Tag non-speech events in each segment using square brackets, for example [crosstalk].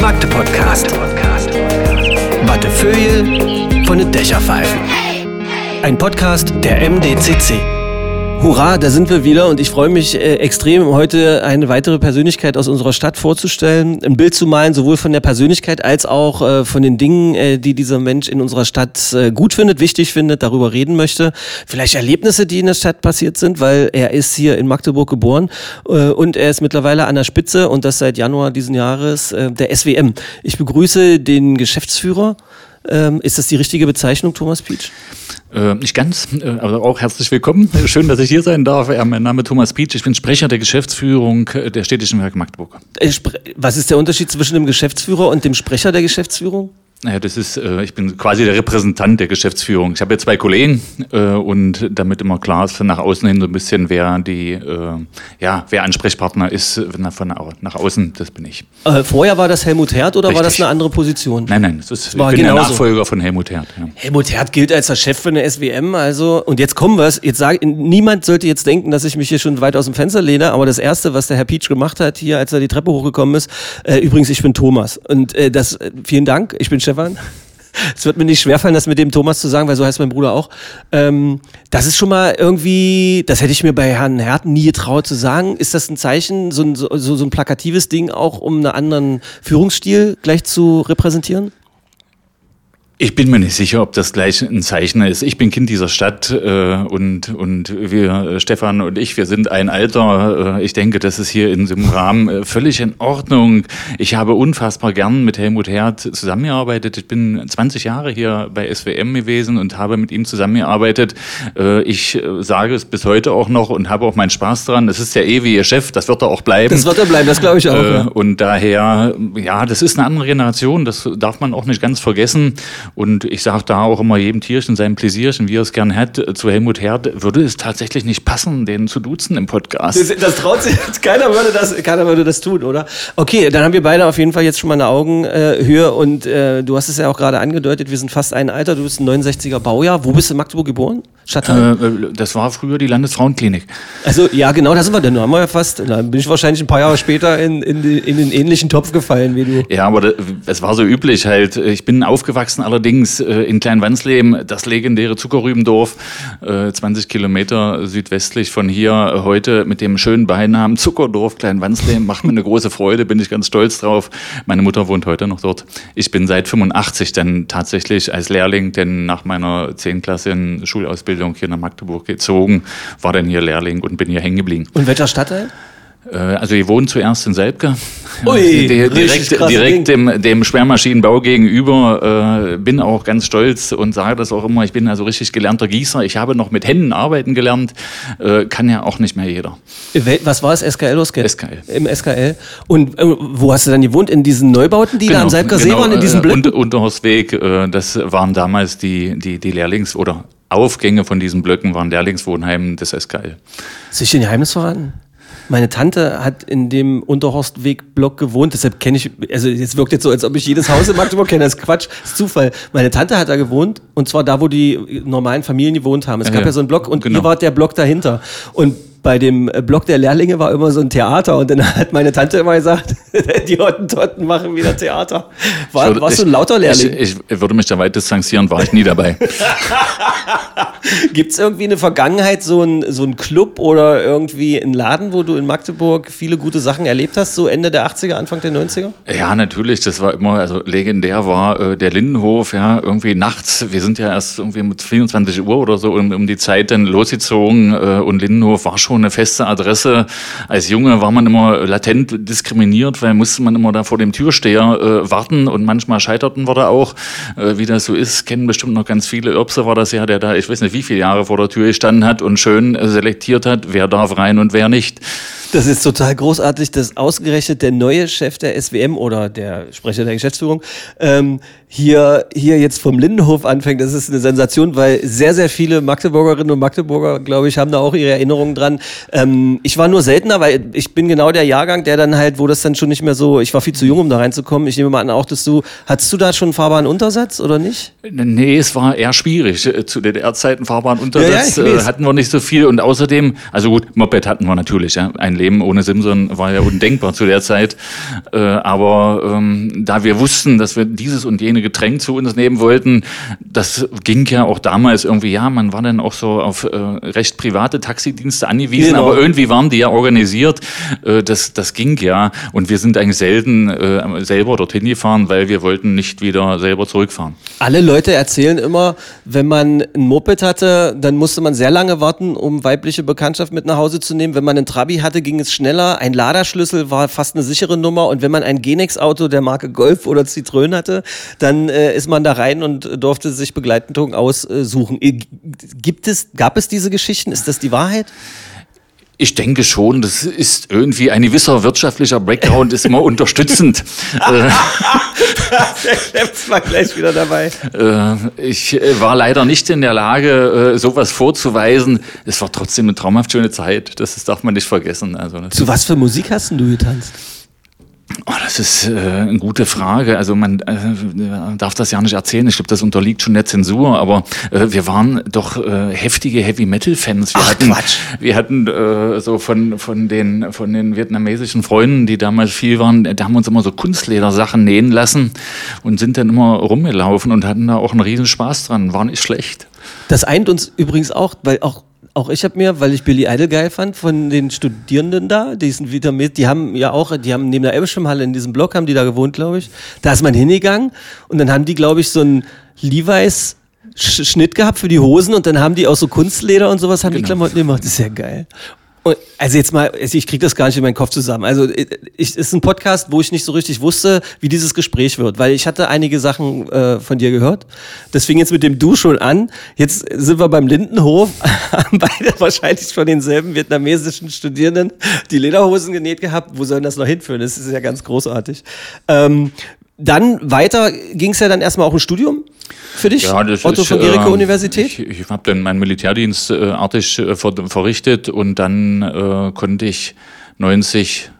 Magde Podcast. Wattefeuille von den Dächerpfeifen. Ein Podcast der MDCC. Hurra, da sind wir wieder und ich freue mich äh, extrem, heute eine weitere Persönlichkeit aus unserer Stadt vorzustellen, ein Bild zu malen, sowohl von der Persönlichkeit als auch äh, von den Dingen, äh, die dieser Mensch in unserer Stadt äh, gut findet, wichtig findet, darüber reden möchte. Vielleicht Erlebnisse, die in der Stadt passiert sind, weil er ist hier in Magdeburg geboren äh, und er ist mittlerweile an der Spitze und das seit Januar diesen Jahres äh, der SWM. Ich begrüße den Geschäftsführer. Ähm, ist das die richtige Bezeichnung, Thomas Pietsch? Äh, nicht ganz, äh, aber auch herzlich willkommen. Schön, dass ich hier sein darf. Ja, mein Name ist Thomas Pietsch. Ich bin Sprecher der Geschäftsführung äh, der Städtischen Werke Magdeburg. Äh, Was ist der Unterschied zwischen dem Geschäftsführer und dem Sprecher der Geschäftsführung? Naja, das ist, äh, ich bin quasi der Repräsentant der Geschäftsführung. Ich habe ja zwei Kollegen äh, und damit immer klar ist nach außen hin so ein bisschen, wer die, äh, ja, wer Ansprechpartner ist nach, von nach außen, das bin ich. Äh, vorher war das Helmut Herd oder war das Richtig. eine andere Position? Nein, nein, das ist, ich war bin der genauso. Nachfolger von Helmut Herd. Ja. Helmut Herd gilt als der Chef von der SWM, also und jetzt kommen wir Jetzt sag, niemand sollte jetzt denken, dass ich mich hier schon weit aus dem Fenster lehne, aber das erste, was der Herr Pietsch gemacht hat hier, als er die Treppe hochgekommen ist, äh, übrigens, ich bin Thomas und äh, das vielen Dank, ich bin Stefan. Es wird mir nicht schwerfallen, das mit dem Thomas zu sagen, weil so heißt mein Bruder auch. Ähm, das ist schon mal irgendwie, das hätte ich mir bei Herrn Herd nie getraut zu sagen. Ist das ein Zeichen, so ein, so, so ein plakatives Ding auch, um einen anderen Führungsstil gleich zu repräsentieren? Ich bin mir nicht sicher, ob das gleich ein Zeichen ist. Ich bin Kind dieser Stadt äh, und, und wir, äh, Stefan und ich, wir sind ein Alter. Äh, ich denke, das ist hier in diesem Rahmen äh, völlig in Ordnung. Ich habe unfassbar gern mit Helmut Herd zusammengearbeitet. Ich bin 20 Jahre hier bei SWM gewesen und habe mit ihm zusammengearbeitet. Äh, ich äh, sage es bis heute auch noch und habe auch meinen Spaß dran. Es ist der ewige Chef, das wird er auch bleiben. Das wird er bleiben, das glaube ich auch. Äh, ja. Und daher, ja, das ist eine andere Generation, das darf man auch nicht ganz vergessen. Und ich sage da auch immer jedem Tierchen sein Pläsierchen, wie er es gern hat. Zu Helmut Herd würde es tatsächlich nicht passen, den zu duzen im Podcast. Das, das traut sich, keiner würde das, keiner würde das tun, oder? Okay, dann haben wir beide auf jeden Fall jetzt schon mal eine Augenhöhe und äh, du hast es ja auch gerade angedeutet, wir sind fast ein Alter, du bist ein 69er Baujahr. Wo bist du in Magdeburg geboren? Stadtteil? Äh, das war früher die Landesfrauenklinik. Also ja, genau, da sind wir dann. Da haben wir ja fast, da bin ich wahrscheinlich ein paar Jahre später in, in, in den ähnlichen Topf gefallen wie du. Ja, aber es war so üblich halt. Ich bin aufgewachsen allerdings äh, in Kleinwansleben, das legendäre Zuckerrübendorf, äh, 20 Kilometer südwestlich von hier. Äh, Heute mit dem schönen Beinamen Zuckerdorf Kleinwansleben. Macht mir eine große Freude, bin ich ganz stolz drauf. Meine Mutter wohnt heute noch dort. Ich bin seit 85 dann tatsächlich als Lehrling, denn nach meiner 10 Klasse Schulausbildung hier nach Magdeburg gezogen, war dann hier Lehrling und bin hier hängen geblieben. Und welcher Stadtteil? Äh, Also wir wohnen zuerst in Selbke. Ui, direkt direkt dem, dem Sperrmaschinenbau gegenüber. Äh, bin auch ganz stolz und sage das auch immer. Ich bin also richtig gelernter Gießer. Ich habe noch mit Händen arbeiten gelernt. Äh, kann ja auch nicht mehr jeder. Was war es? SKL oder SKL? SKL. Im SKL. Und äh, wo hast du dann gewohnt? In diesen Neubauten, die da am Salbker See waren, in diesen Blöcken? Unter, Unterhostweg, äh, das waren damals die, die, die Lehrlings- oder Aufgänge von diesen Blöcken waren Lehrlingswohnheimen des SKL. Soll ich dir ein Geheimnis verraten? Meine Tante hat in dem Unterhorstweg-Block gewohnt, deshalb kenne ich, also jetzt wirkt jetzt so, als ob ich jedes Haus in Magdeburg kenne, das ist Quatsch, das ist Zufall. Meine Tante hat da gewohnt und zwar da, wo die normalen Familien gewohnt haben. Es gab Ja, ja so einen Block und genau. ihr wart der Block dahinter. Und bei dem äh, Block der Lehrlinge war immer so ein Theater und dann [laughs] hat meine Tante immer gesagt, [laughs] die Hottentotten machen wieder Theater. War, würde- warst du ein lauter Lehrling? Ich, ich würde mich da weit distanzieren, war ich nie dabei. [laughs] Gibt es irgendwie eine Vergangenheit, so ein, so ein Club oder irgendwie ein Laden, wo du in Magdeburg viele gute Sachen erlebt hast, so Ende der 80er, Anfang der 90er? Ja, natürlich. Das war immer, also legendär war äh, der Lindenhof, ja, irgendwie nachts. Wir sind ja erst irgendwie mit 24 Uhr oder so um, um die Zeit dann losgezogen äh, und Lindenhof war schon eine feste Adresse. Als Junge war man immer latent diskriminiert, weil musste man immer da vor dem Türsteher äh, warten und manchmal scheiterten wir da auch. Äh, wie das so ist, kennen bestimmt noch ganz viele. Irbse war das ja, der da, ich weiß nicht wie viele Jahre vor der Tür gestanden hat und schön äh, selektiert hat, wer darf rein und wer nicht. Das ist total großartig, dass ausgerechnet der neue Chef der SWM oder der Sprecher der Geschäftsführung ähm, hier, hier jetzt vom Lindenhof anfängt. Das ist eine Sensation, weil sehr, sehr viele Magdeburgerinnen und Magdeburger, glaube ich, haben da auch ihre Erinnerungen dran. Ähm, ich war nur seltener, weil ich bin genau der Jahrgang, der dann halt, wo das dann schon nicht mehr so, ich war viel zu jung, um da reinzukommen. Ich nehme mal an, auch, dass du, hattest du da schon einen fahrbaren Untersatz oder nicht? Nee, es war eher schwierig. Äh, zu DDR-Zeiten fahrbaren Untersatz Ja, ja, äh, hatten wir nicht so viel und außerdem, also gut, Moped hatten wir natürlich. Ja. Ein Leben ohne Simson war ja undenkbar zu der Zeit. Äh, aber ähm, da wir wussten, dass wir dieses und jene Getränk zu uns nehmen wollten, das ging ja auch damals irgendwie, ja, man war dann auch so auf äh, recht private Taxidienste angewiesen, Genau. aber irgendwie waren die ja organisiert. Äh, das, das ging ja. Und wir sind eigentlich selten äh, selber dorthin gefahren, weil wir wollten nicht wieder selber zurückfahren. Alle Leute erzählen immer, wenn man ein Moped hatte, dann musste man sehr lange warten, um weibliche Bekanntschaft mit nach Hause zu nehmen. Wenn man einen Trabi hatte, ging es schneller. Ein Laderschlüssel war fast eine sichere Nummer. Und wenn man ein Genex-Auto der Marke Golf oder Citroën hatte, dann äh, ist man da rein und durfte sich Begleitung aussuchen. Gibt es, gab es diese Geschichten? Ist das die Wahrheit? Ich denke schon, das ist irgendwie ein gewisser wirtschaftlicher Background, ist immer unterstützend. [laughs] Äh, war gleich wieder dabei. äh, ich äh, war leider nicht in der Lage, äh, sowas vorzuweisen. Es war trotzdem eine traumhaft schöne Zeit. Das, darf man nicht vergessen. Also Zu was für Musik hast denn du getanzt? Oh, das ist äh, eine gute Frage. Also man äh, darf das ja nicht erzählen. Ich glaube, das unterliegt schon der Zensur. Aber äh, wir waren doch äh, heftige Heavy Metal Fans. Wir Ach, hatten, Quatsch. wir hatten äh, so von von den von den vietnamesischen Freunden, die damals viel waren, da haben uns immer so Kunstledersachen nähen lassen und sind dann immer rumgelaufen und hatten da auch einen riesen Spaß dran. War nicht schlecht. Das eint uns übrigens auch, weil auch auch ich habe mir, weil ich Billy Idol geil fand, von den Studierenden da, die sind wieder mit, die haben ja auch, die haben neben der Elbschwimmhalle in diesem Block, haben die da gewohnt, glaube ich. Da ist man hingegangen und dann haben die, glaube ich, so ein Levi's Sch Schnitt gehabt für die Hosen und dann haben die auch so Kunstleder und sowas, haben die Klamotten gemacht. Das ist ja geil. Also jetzt mal, also ich kriege das gar nicht in meinen Kopf zusammen. Also ich, ich, ist ein Podcast, wo ich nicht so richtig wusste, wie dieses Gespräch wird, weil ich hatte einige Sachen äh, von dir gehört. Das fing jetzt mit dem Du schon an. Jetzt sind wir beim Lindenhof, [laughs] beide wahrscheinlich von denselben vietnamesischen Studierenden die Lederhosen genäht gehabt. Wo soll das noch hinführen? Das ist ja ganz großartig. Ähm, dann weiter ging es ja dann erstmal auch im Studium für dich, Otto von Gericke äh, Universität. Ich, ich habe dann meinen Militärdienst äh, artig äh, ver verrichtet und dann äh, konnte ich 90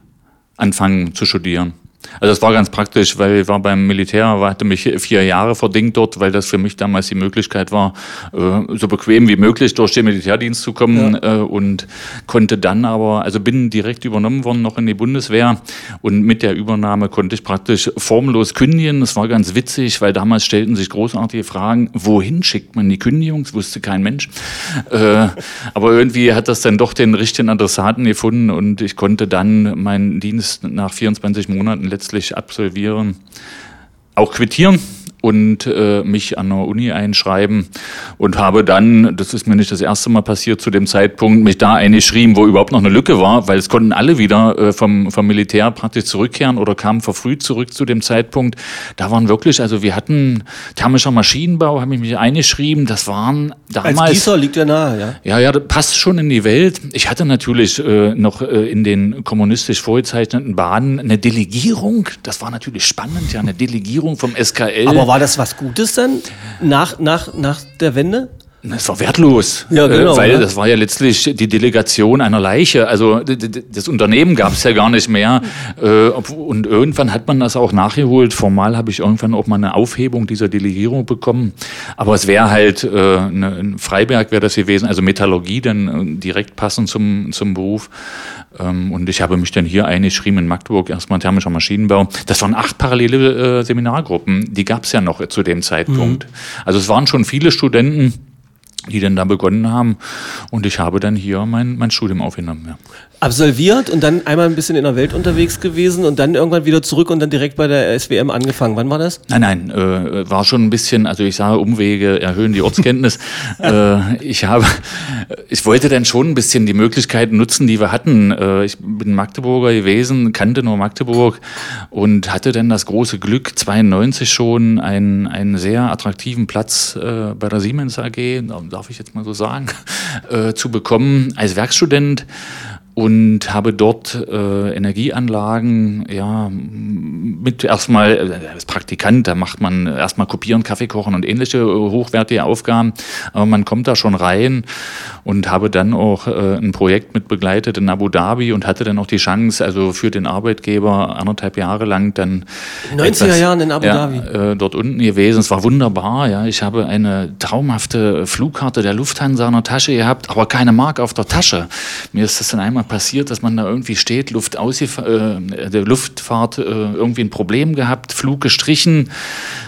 anfangen zu studieren. Also das war ganz praktisch, weil ich war beim Militär, hatte mich vier Jahre verdingt dort, weil das für mich damals die Möglichkeit war, äh, so bequem wie möglich durch den Militärdienst zu kommen äh, und konnte dann aber, also bin direkt übernommen worden noch in die Bundeswehr und mit der Übernahme konnte ich praktisch formlos kündigen. Das war ganz witzig, weil damals stellten sich großartige Fragen, wohin schickt man die Kündigung? Das wusste kein Mensch. Äh, aber irgendwie hat das dann doch den richtigen Adressaten gefunden und ich konnte dann meinen Dienst nach 24 Monaten letztlich absolvieren, auch quittieren und äh, mich an der Uni einschreiben und habe dann, das ist mir nicht das erste Mal passiert, zu dem Zeitpunkt mich da eingeschrieben, wo überhaupt noch eine Lücke war, weil es konnten alle wieder äh, vom, vom Militär praktisch zurückkehren oder kamen verfrüht zurück zu dem Zeitpunkt. Da waren wirklich, also wir hatten thermischer Maschinenbau, habe ich mich eingeschrieben, das waren damals... Als Gießer liegt ja nahe, ja. Ja, ja, das passt schon in die Welt. Ich hatte natürlich äh, noch äh, in den kommunistisch vorgezeichneten Bahnen eine Delegierung. Das war natürlich spannend, ja, eine Delegierung vom SKL. Aber war das was Gutes dann nach, nach, nach der Wende? Es war wertlos, Ja, genau, äh, weil ja. das war ja letztlich die Delegation einer Leiche. Also das Unternehmen gab es ja gar nicht mehr. Äh, Und irgendwann hat man das auch nachgeholt. Formal habe ich irgendwann auch mal eine Aufhebung dieser Delegierung bekommen. Aber es wäre halt, äh, eine, in Freiberg wäre das gewesen, also Metallurgie dann äh, direkt passend zum, zum Beruf. Ähm, Und ich habe mich dann hier eingeschrieben in Magdeburg, erstmal thermischer Maschinenbau. Das waren acht parallele Seminargruppen, die gab es ja noch zu dem Zeitpunkt. Also es waren schon viele Studenten, die dann da begonnen haben. Und ich habe dann hier mein, mein Studium aufgenommen. Ja. Absolviert und dann einmal ein bisschen in der Welt unterwegs gewesen und dann irgendwann wieder zurück und dann direkt bei der SWM angefangen. Wann war das? Nein, nein, äh, war schon ein bisschen, also ich sage, Umwege erhöhen die Ortskenntnis. [laughs] äh, ich habe, ich wollte dann schon ein bisschen die Möglichkeiten nutzen, die wir hatten. Äh, ich bin Magdeburger gewesen, kannte nur Magdeburg und hatte dann das große Glück, 92 schon einen, einen sehr attraktiven Platz äh, bei der Siemens AG, darf ich jetzt mal so sagen, [laughs] äh, zu bekommen als Werkstudent. Und habe dort äh, Energieanlagen, ja, mit erstmal äh, als Praktikant, da macht man erstmal kopieren, Kaffee kochen und ähnliche äh, hochwertige Aufgaben, aber man kommt da schon rein und habe dann auch äh, ein Projekt mit begleitet in Abu Dhabi und hatte dann auch die Chance, also für den Arbeitgeber anderthalb Jahre lang dann 90er etwas, Jahren in Abu Dhabi ja, äh, dort unten gewesen. Es war wunderbar, ja. Ich habe eine traumhafte Flugkarte der Lufthansa in der Tasche gehabt, aber keine Mark auf der Tasche. Mir ist das dann einmal passiert, dass man da irgendwie steht, Luft äh, der Luftfahrt äh, irgendwie ein Problem gehabt, Flug gestrichen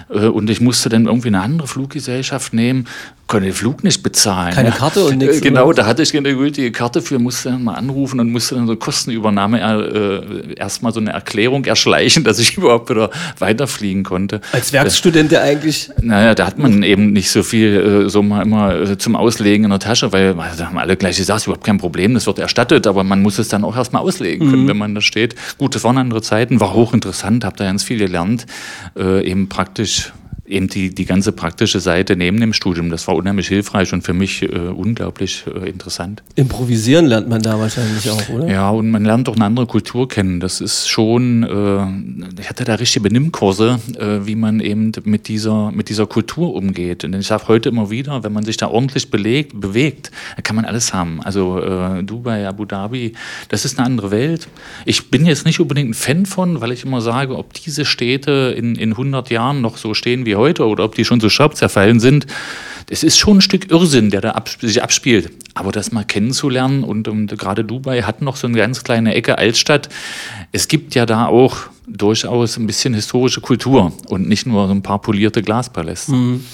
äh, und ich musste dann irgendwie eine andere Fluggesellschaft nehmen konnte den Flug nicht bezahlen. Keine Karte und nichts. Genau, da hatte ich keine gültige Karte für, musste dann mal anrufen und musste dann so Kostenübernahme äh, erstmal so eine Erklärung erschleichen, dass ich [laughs] überhaupt wieder weiterfliegen konnte. Als Werkstudent der eigentlich? Naja, da hat man eben nicht so viel äh, so mal immer äh, zum Auslegen in der Tasche, weil da haben alle gleich gesagt, überhaupt kein Problem, das wird erstattet, aber man muss es dann auch erstmal auslegen können, mhm. wenn man da steht. Gut, das waren andere Zeiten, war hochinteressant, habe da ganz viel gelernt, äh, eben praktisch eben die, die ganze praktische Seite neben dem Studium. Das war unheimlich hilfreich und für mich äh, unglaublich äh, interessant. Improvisieren lernt man da wahrscheinlich auch, oder? Ja, und man lernt auch eine andere Kultur kennen. Das ist schon, äh, ich hatte da richtige Benimmkurse, äh, wie man eben mit dieser, mit dieser Kultur umgeht. Und ich sage heute immer wieder, wenn man sich da ordentlich belegt, bewegt, kann man alles haben. Also äh, Dubai, Abu Dhabi, das ist eine andere Welt. Ich bin jetzt nicht unbedingt ein Fan von, weil ich immer sage, ob diese Städte in, in 100 Jahren noch so stehen wie heute oder ob die schon so scharf zerfallen sind, das ist schon ein Stück Irrsinn, der da ab, sich abspielt. Aber das mal kennenzulernen und, und gerade Dubai hat noch so eine ganz kleine Ecke Altstadt. Es gibt ja da auch durchaus ein bisschen historische Kultur und nicht nur so ein paar polierte Glaspaläste. Mhm.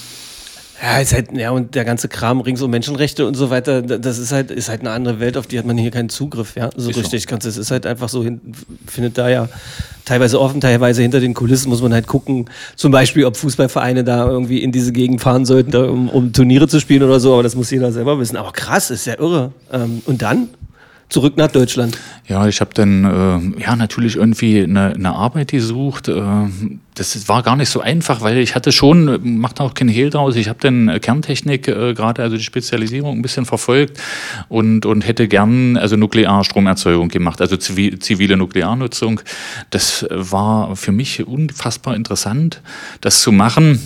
Ja, ist halt, ja, und der ganze Kram rings um Menschenrechte und so weiter, das ist halt, ist halt eine andere Welt, auf die hat man hier keinen Zugriff, ja. So ist richtig. So. Es ist halt einfach so, findet da ja teilweise offen, teilweise hinter den Kulissen muss man halt gucken, zum Beispiel, ob Fußballvereine da irgendwie in diese Gegend fahren sollten, um, um Turniere zu spielen oder so, aber das muss jeder selber wissen. Aber krass, ist ja irre. Ähm, und dann? Zurück nach Deutschland? Ja, ich habe dann äh, ja natürlich irgendwie eine, eine Arbeit gesucht. Äh, das war gar nicht so einfach, weil ich hatte schon, macht auch kein Hehl draus, ich habe dann Kerntechnik äh, gerade, also die Spezialisierung ein bisschen verfolgt und, und hätte gern also Nuklearstromerzeugung gemacht, also zivil, zivile Nuklearnutzung. Das war für mich unfassbar interessant, das zu machen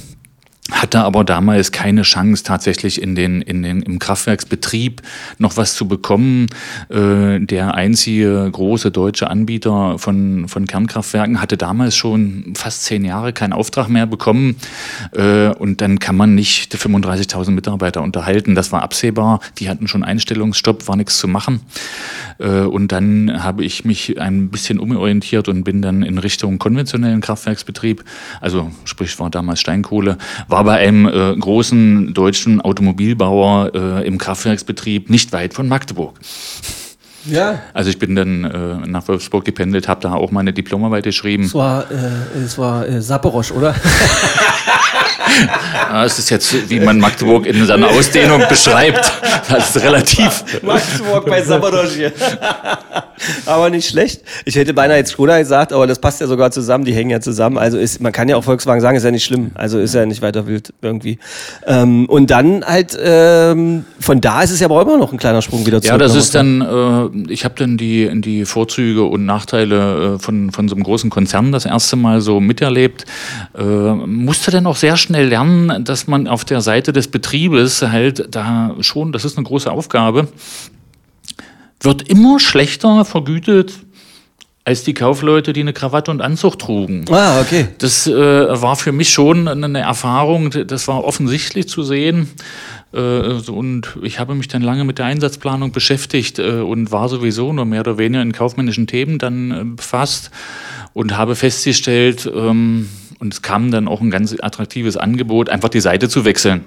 hatte aber damals keine Chance, tatsächlich in den, in den, im Kraftwerksbetrieb noch was zu bekommen. Äh, der einzige große deutsche Anbieter von, von Kernkraftwerken hatte damals schon fast zehn Jahre keinen Auftrag mehr bekommen. Äh, und dann kann man nicht 35.000 Mitarbeiter unterhalten. Das war absehbar. Die hatten schon Einstellungsstopp, war nichts zu machen. Äh, und dann habe ich mich ein bisschen umorientiert und bin dann in Richtung konventionellen Kraftwerksbetrieb, also sprich war damals Steinkohle, war bei einem äh, großen deutschen Automobilbauer äh, im Kraftwerksbetrieb nicht weit von Magdeburg. Ja. Also ich bin dann äh, nach Wolfsburg gependelt, habe da auch meine Diplomarbeit geschrieben. Es war, äh, es war äh, Saporosch, oder? [laughs] ja, [laughs] es ist jetzt, wie man Magdeburg in seiner Ausdehnung beschreibt. Das ist relativ. Magdeburg bei Saporosch hier. [laughs] aber nicht schlecht. Ich hätte beinahe jetzt Skoda gesagt, aber das passt ja sogar zusammen, die hängen ja zusammen. Also ist, man kann ja auch Volkswagen sagen, ist ja nicht schlimm. Also ist ja nicht weiter wild irgendwie. Ähm, und dann halt, ähm, von da ist es ja aber immer noch ein kleiner Sprung wieder zurück. Ja, das ist dann, äh, ich habe dann die, die Vorzüge und Nachteile äh, von, von so einem großen Konzern das erste Mal so miterlebt. Äh, musste dann auch sehr schnell lernen, dass man auf der Seite des Betriebes halt da schon, das ist eine große Aufgabe, wird immer schlechter vergütet als die Kaufleute, die eine Krawatte und Anzug trugen. Ah, okay. Das äh, war für mich schon eine Erfahrung, das war offensichtlich zu sehen. Äh, und ich habe mich dann lange mit der Einsatzplanung beschäftigt äh, und war sowieso nur mehr oder weniger in kaufmännischen Themen dann äh, befasst und habe festgestellt, ähm, und es kam dann auch ein ganz attraktives Angebot, einfach die Seite zu wechseln.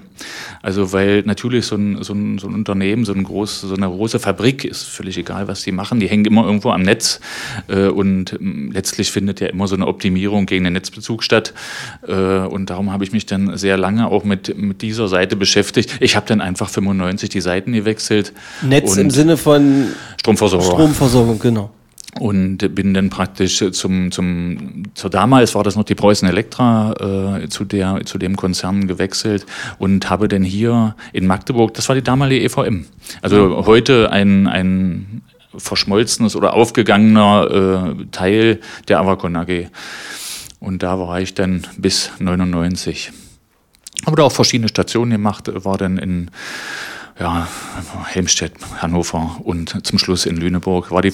Also weil natürlich so ein, so ein, so ein Unternehmen, so, ein groß, so eine große Fabrik, ist völlig egal, was die machen, die hängen immer irgendwo am Netz äh, und ähm, letztlich findet ja immer so eine Optimierung gegen den Netzbezug statt. Äh, und darum habe ich mich dann sehr lange auch mit, mit dieser Seite beschäftigt. Ich habe dann einfach 95 die Seiten gewechselt. Netz im Sinne von Stromversorgung. Stromversorgung, genau und bin dann praktisch zum, zum zu damals war das noch die Preußen Elektra äh, zu der zu dem Konzern gewechselt und habe dann hier in Magdeburg das war die damalige EVM also heute ein ein verschmolzenes oder aufgegangener äh, Teil der Avacon AG. Und da war ich dann bis 99. Aber da auch verschiedene Stationen gemacht, war dann in ja, Helmstedt, Hannover und zum Schluss in Lüneburg. War die,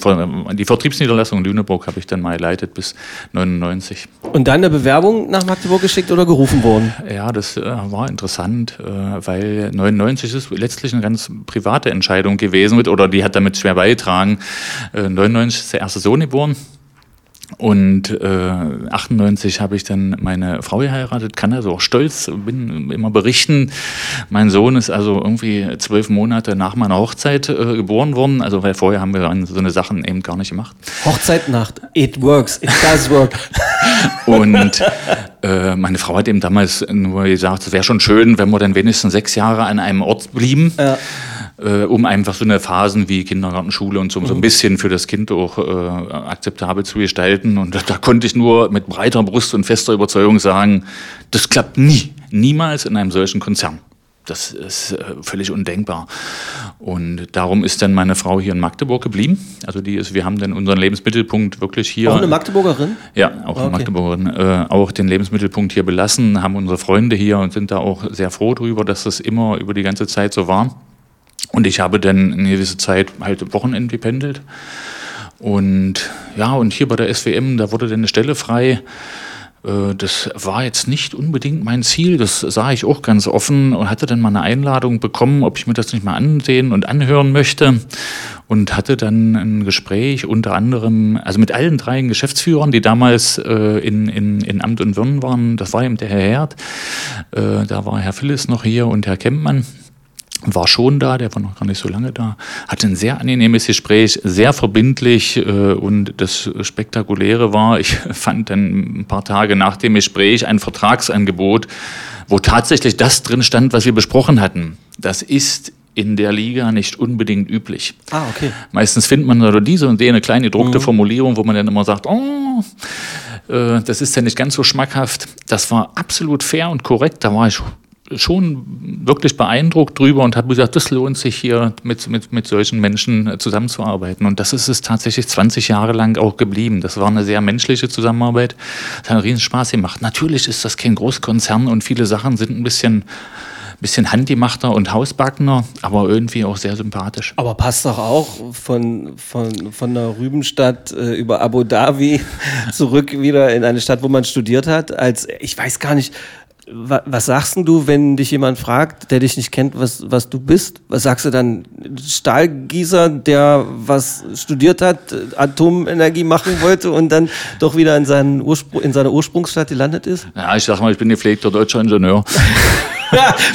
die Vertriebsniederlassung in Lüneburg habe ich dann mal geleitet bis 99. Und dann eine Bewerbung nach Magdeburg geschickt oder gerufen worden? Ja, das äh, war interessant, äh, weil 99 ist letztlich eine ganz private Entscheidung gewesen oder die hat damit schwer beigetragen. Äh, 99 ist der erste Sohn geboren und äh, 98 habe ich dann meine Frau geheiratet, kann also auch stolz, bin immer berichten. Mein Sohn ist also irgendwie zwölf Monate nach meiner Hochzeit äh, geboren worden. Also weil vorher haben wir so eine Sachen eben gar nicht gemacht. Hochzeitnacht, it works, it does work. [laughs] Und äh, meine Frau hat eben damals nur gesagt, es wäre schon schön, wenn wir dann wenigstens sechs Jahre an einem Ort blieben. Ja äh, um einfach so eine Phasen wie Kindergarten, Schule und so, so ein mhm. bisschen für das Kind auch äh, akzeptabel zu gestalten. Und da, da konnte ich nur mit breiter Brust und fester Überzeugung sagen, das klappt nie, niemals in einem solchen Konzern. Das ist äh, völlig undenkbar. Und darum ist dann meine Frau hier in Magdeburg geblieben. Also die ist, wir haben dann unseren Lebensmittelpunkt wirklich hier. Auch eine Magdeburgerin? Ja, auch okay. eine Magdeburgerin. Äh, auch den Lebensmittelpunkt hier belassen, haben unsere Freunde hier und sind da auch sehr froh drüber, dass das immer über die ganze Zeit so war. Und ich habe dann eine gewisse Zeit halt Wochenende gependelt. Und ja, und hier bei der SWM, da wurde dann eine Stelle frei. Äh, das war jetzt nicht unbedingt mein Ziel, das sah ich auch ganz offen und hatte dann mal eine Einladung bekommen, ob ich mir das nicht mal ansehen und anhören möchte. Und hatte dann ein Gespräch unter anderem, also mit allen drei Geschäftsführern, die damals äh, in, in, in Amt und Würden waren. Das war eben der Herr Herd, äh, da war Herr Phillis noch hier und Herr Kempmann war schon da, der war noch gar nicht so lange da, hatte ein sehr angenehmes Gespräch, sehr verbindlich äh, und das Spektakuläre war, ich [laughs] fand dann ein paar Tage nach dem Gespräch ein Vertragsangebot, wo tatsächlich das drin stand, was wir besprochen hatten. Das ist in der Liga nicht unbedingt üblich. Ah, okay. Meistens findet man oder diese und eine kleine gedruckte mhm. Formulierung, wo man dann immer sagt, oh, äh, das ist ja nicht ganz so schmackhaft. Das war absolut fair und korrekt. Da war ich schon wirklich beeindruckt drüber und habe gesagt, das lohnt sich hier mit, mit, mit solchen Menschen äh, zusammenzuarbeiten. Und das ist es tatsächlich 20 Jahre lang auch geblieben. Das war eine sehr menschliche Zusammenarbeit. Das hat einen riesen Spaß gemacht. Natürlich ist das kein Großkonzern und viele Sachen sind ein bisschen bisschen handgemachter und hausbackener, aber irgendwie auch sehr sympathisch. Aber passt doch auch von, von, von der Rübenstadt äh, über Abu Dhabi [laughs] zurück wieder in eine Stadt, wo man studiert hat, als, ich weiß gar nicht, was sagst du, wenn dich jemand fragt, der dich nicht kennt, was, was du bist? Was sagst du dann? Stahlgießer, der was studiert hat, Atomenergie machen wollte und dann doch wieder in, seinen Urspr in seiner Ursprungsstadt gelandet ist? Ja, ich sag mal, ich bin gepflegter deutscher Ingenieur. [laughs]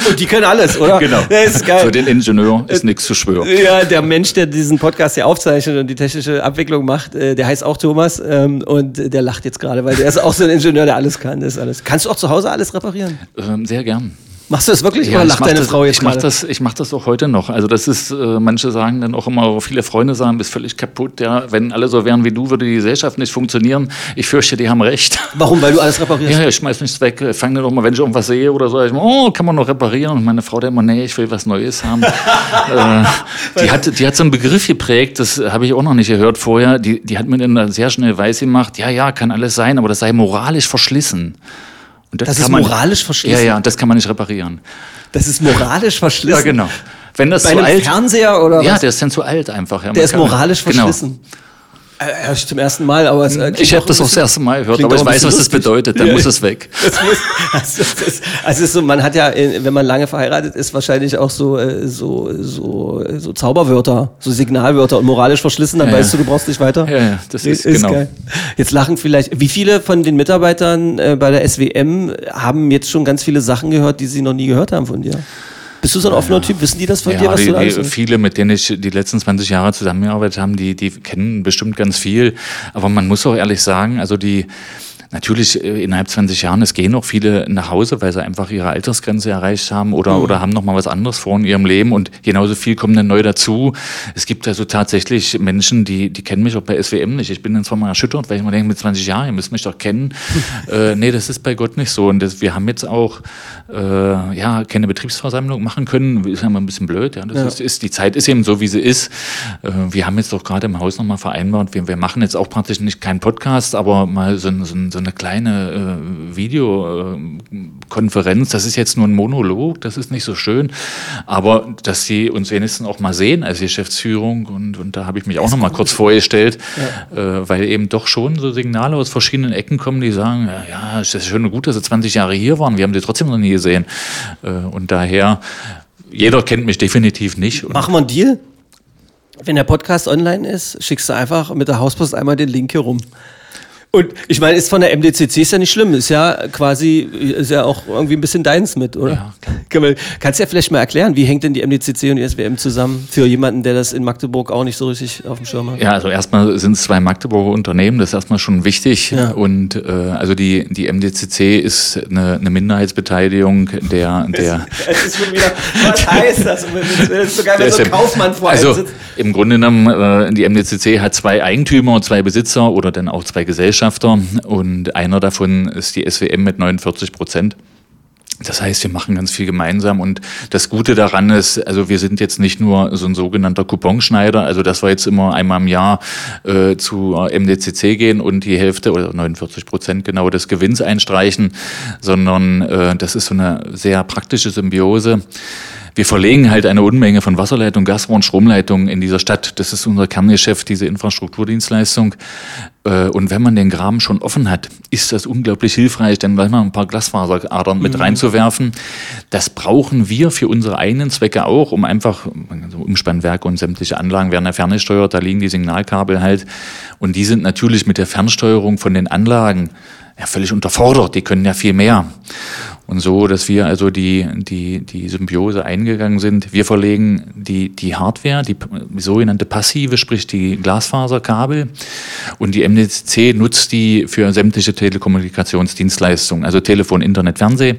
und die können alles, oder? Genau. Das ist geil. Für den Ingenieur ist nichts zu schwören. Ja, der Mensch, der diesen Podcast hier aufzeichnet und die technische Abwicklung macht, äh, der heißt auch Thomas ähm, und der lacht jetzt gerade, weil der ist auch so ein Ingenieur, der alles kann. Das alles. Kannst du auch zu Hause alles reparieren? Ähm, sehr gern. Machst du das wirklich ja, oder lacht deine das, Frau jetzt Ich mache das, ich mach das auch heute noch. Also das ist, äh, manche sagen dann auch immer, viele Freunde sagen, bist völlig kaputt. Ja, wenn alle so wären wie du, würde die Gesellschaft nicht funktionieren. Ich fürchte, die haben recht. Warum? Weil du alles reparierst? Ja, ich schmeiß nichts weg. Fange dann auch mal, wenn ich irgendwas sehe oder so, ich, oh, kann man noch reparieren? Und meine Frau dann immer, nee, ich will was Neues haben. [laughs] äh, die, hat, die hat so einen Begriff geprägt, das habe ich auch noch nicht gehört vorher. Die, die hat mir dann sehr schnell weiß gemacht, ja, ja, kann alles sein, aber das sei moralisch verschlissen. Und das, das ist moralisch verschlissen? Ja, ja, das kann man nicht reparieren. Das ist moralisch verschlissen. Ja, genau. Wenn das Bei zu einem alt, Fernseher oder Ja, was? der ist dann zu alt einfach. Ja, der ist moralisch genau. verschlissen. Äh, ich zum ersten Mal, aber es, äh, Ich habe das auch das erste Mal gehört, aber ich weiß, was das bedeutet, dann ja. muss es weg. [laughs] Muss, also, das, also ist so, man hat ja, wenn man lange verheiratet ist, wahrscheinlich auch so, äh, so, so, so Zauberwörter, so Signalwörter und moralisch verschlissen, dann ja, weißt du, du brauchst nicht weiter. Ja, ja, das ist, ist genau. Geil. Jetzt lachen vielleicht, wie viele von den Mitarbeitern bei der SWM haben jetzt schon ganz viele Sachen gehört, die sie noch nie gehört haben von dir? Bist du so ein offener Typ? Wissen die das von dir, was die, du die, Viele, mit denen ich die letzten 20 Jahre zusammengearbeitet habe, die, die kennen bestimmt ganz viel. Aber man muss auch ehrlich sagen, also die, natürlich äh, innerhalb 20 Jahren, es gehen noch viele nach Hause, weil sie einfach ihre Altersgrenze erreicht haben oder, mhm. oder haben noch mal was anderes vor in ihrem Leben und genauso viel kommen dann neu dazu. Es gibt also tatsächlich Menschen, die, die kennen mich auch bei SWM nicht. Ich bin dann zwar mal erschüttert, weil ich mir denke, mit 20 Jahren, ihr müsst mich doch kennen. [laughs] äh, nee, das ist bei Gott nicht so. Und das, wir haben jetzt auch äh, ja, keine Betriebsversammlung machen können. Ist ja mal ein bisschen blöd. Ja. Das ja. Ist, ist, die Zeit ist eben so, wie sie ist. Äh, wir haben jetzt doch gerade im Haus nochmal vereinbart, wir, wir machen jetzt auch praktisch nicht keinen Podcast, aber mal so, so, so eine kleine äh, Videokonferenz. Das ist jetzt nur ein Monolog, das ist nicht so schön. Aber dass sie uns wenigstens auch mal sehen als Geschäftsführung und, und da habe ich mich auch nochmal kurz vorgestellt, ja. äh, weil eben doch schon so Signale aus verschiedenen Ecken kommen, die sagen, ja, ja, es ist schön und gut, dass sie 20 Jahre hier waren, wir haben sie trotzdem noch nie gesehen. Äh, und daher, jeder kennt mich definitiv nicht. Machen wir einen Deal? Wenn der Podcast online ist, schickst du einfach mit der Hauspost einmal den Link hier rum. Und ich meine, ist von der MDCC ist ja nicht schlimm, ist ja quasi, ist ja auch irgendwie ein bisschen deins mit, oder? Ja. Kannst du ja vielleicht mal erklären, wie hängt denn die MDCC und die SWM zusammen für jemanden, der das in Magdeburg auch nicht so richtig auf dem Schirm hat? Ja, also erstmal sind es zwei Magdeburger Unternehmen, das ist erstmal schon wichtig. Ja. Und äh, also die, die MDCC ist eine, eine Minderheitsbeteiligung der. der es ist schon wieder, was [laughs] heißt das? Das ist sogar, wenn so ein Kaufmann vor Also sitzt. im Grunde genommen, äh, die MDCC hat zwei Eigentümer, zwei Besitzer oder dann auch zwei. Gesellschafter und einer davon ist die SWM mit 49 Prozent. Das heißt, wir machen ganz viel gemeinsam und das Gute daran ist, also wir sind jetzt nicht nur so ein sogenannter Couponschneider, also dass wir jetzt immer einmal im Jahr äh, zu MDCC gehen und die Hälfte oder 49 Prozent genau des Gewinns einstreichen, sondern äh, das ist so eine sehr praktische Symbiose. Wir verlegen halt eine Unmenge von Wasserleitung, Gasrohr und Stromleitungen in dieser Stadt. Das ist unser Kerngeschäft, diese Infrastrukturdienstleistung. Äh, und wenn man den Graben schon offen hat, ist das unglaublich hilfreich, denn gleich mal ein paar Glasfaseradern mit mhm. reinzuwerfen. Das brauchen wir für unsere eigenen Zwecke auch, um einfach, also Umspannwerke und sämtliche Anlagen werden ja ferngesteuert, da liegen die Signalkabel halt. Und die sind natürlich mit der Fernsteuerung von den Anlagen ja völlig unterfordert. Die können ja viel mehr. Und so, dass wir also die, die, die Symbiose eingegangen sind. Wir verlegen die, die Hardware, die sogenannte passive, sprich die Glasfaserkabel. Und die MDC nutzt die für sämtliche Telekommunikationsdienstleistungen, also Telefon, Internet, Fernseh.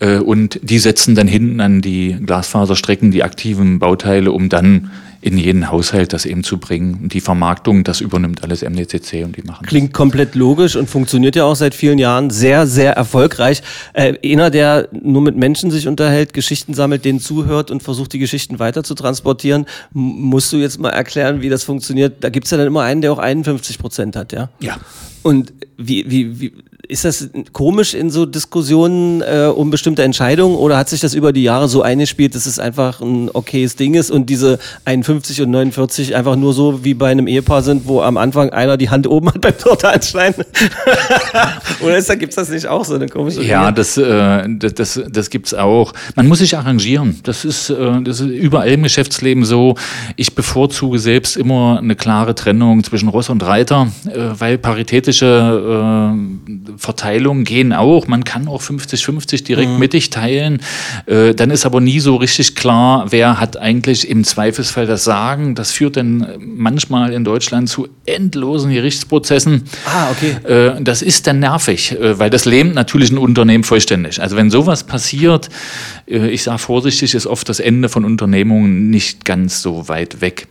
Äh, und die setzen dann hinten an die Glasfaserstrecken die aktiven Bauteile, um dann in jeden Haushalt das eben zu bringen. Die Vermarktung, das übernimmt alles MDCC und die machen Klingt das. komplett logisch und funktioniert ja auch seit vielen Jahren sehr, sehr erfolgreich. Äh, einer, der nur mit Menschen sich unterhält, Geschichten sammelt, denen zuhört und versucht, die Geschichten weiter zu transportieren, musst du jetzt mal erklären, wie das funktioniert. Da gibt's ja dann immer einen, der auch 51 Prozent hat, ja? Ja. Und wie, wie, wie, ist das komisch in so Diskussionen äh, um bestimmte Entscheidungen oder hat sich das über die Jahre so eingespielt, dass es einfach ein okayes Ding ist und diese 51 und 49 einfach nur so wie bei einem Ehepaar sind, wo am Anfang einer die Hand oben hat beim Torte anschneiden? [laughs] oder ist da gibt's das nicht auch so eine komische Ja, das, äh, das, das, das gibt's auch. Man muss sich arrangieren. Das ist, äh, das ist überall im Geschäftsleben so. Ich bevorzuge selbst immer eine klare Trennung zwischen Ross und Reiter, äh, weil paritätische äh, Verteilungen gehen auch. Man kann auch 50-50 direkt mhm. mittig teilen. Äh, dann ist aber nie so richtig klar, wer hat eigentlich im Zweifelsfall das Sagen. Das führt dann manchmal in Deutschland zu endlosen Gerichtsprozessen. Ah, okay. Äh, das ist dann nervig, äh, weil das lähmt natürlich ein Unternehmen vollständig. Also wenn sowas passiert, äh, ich sage vorsichtig, ist oft das Ende von Unternehmungen nicht ganz so weit weg.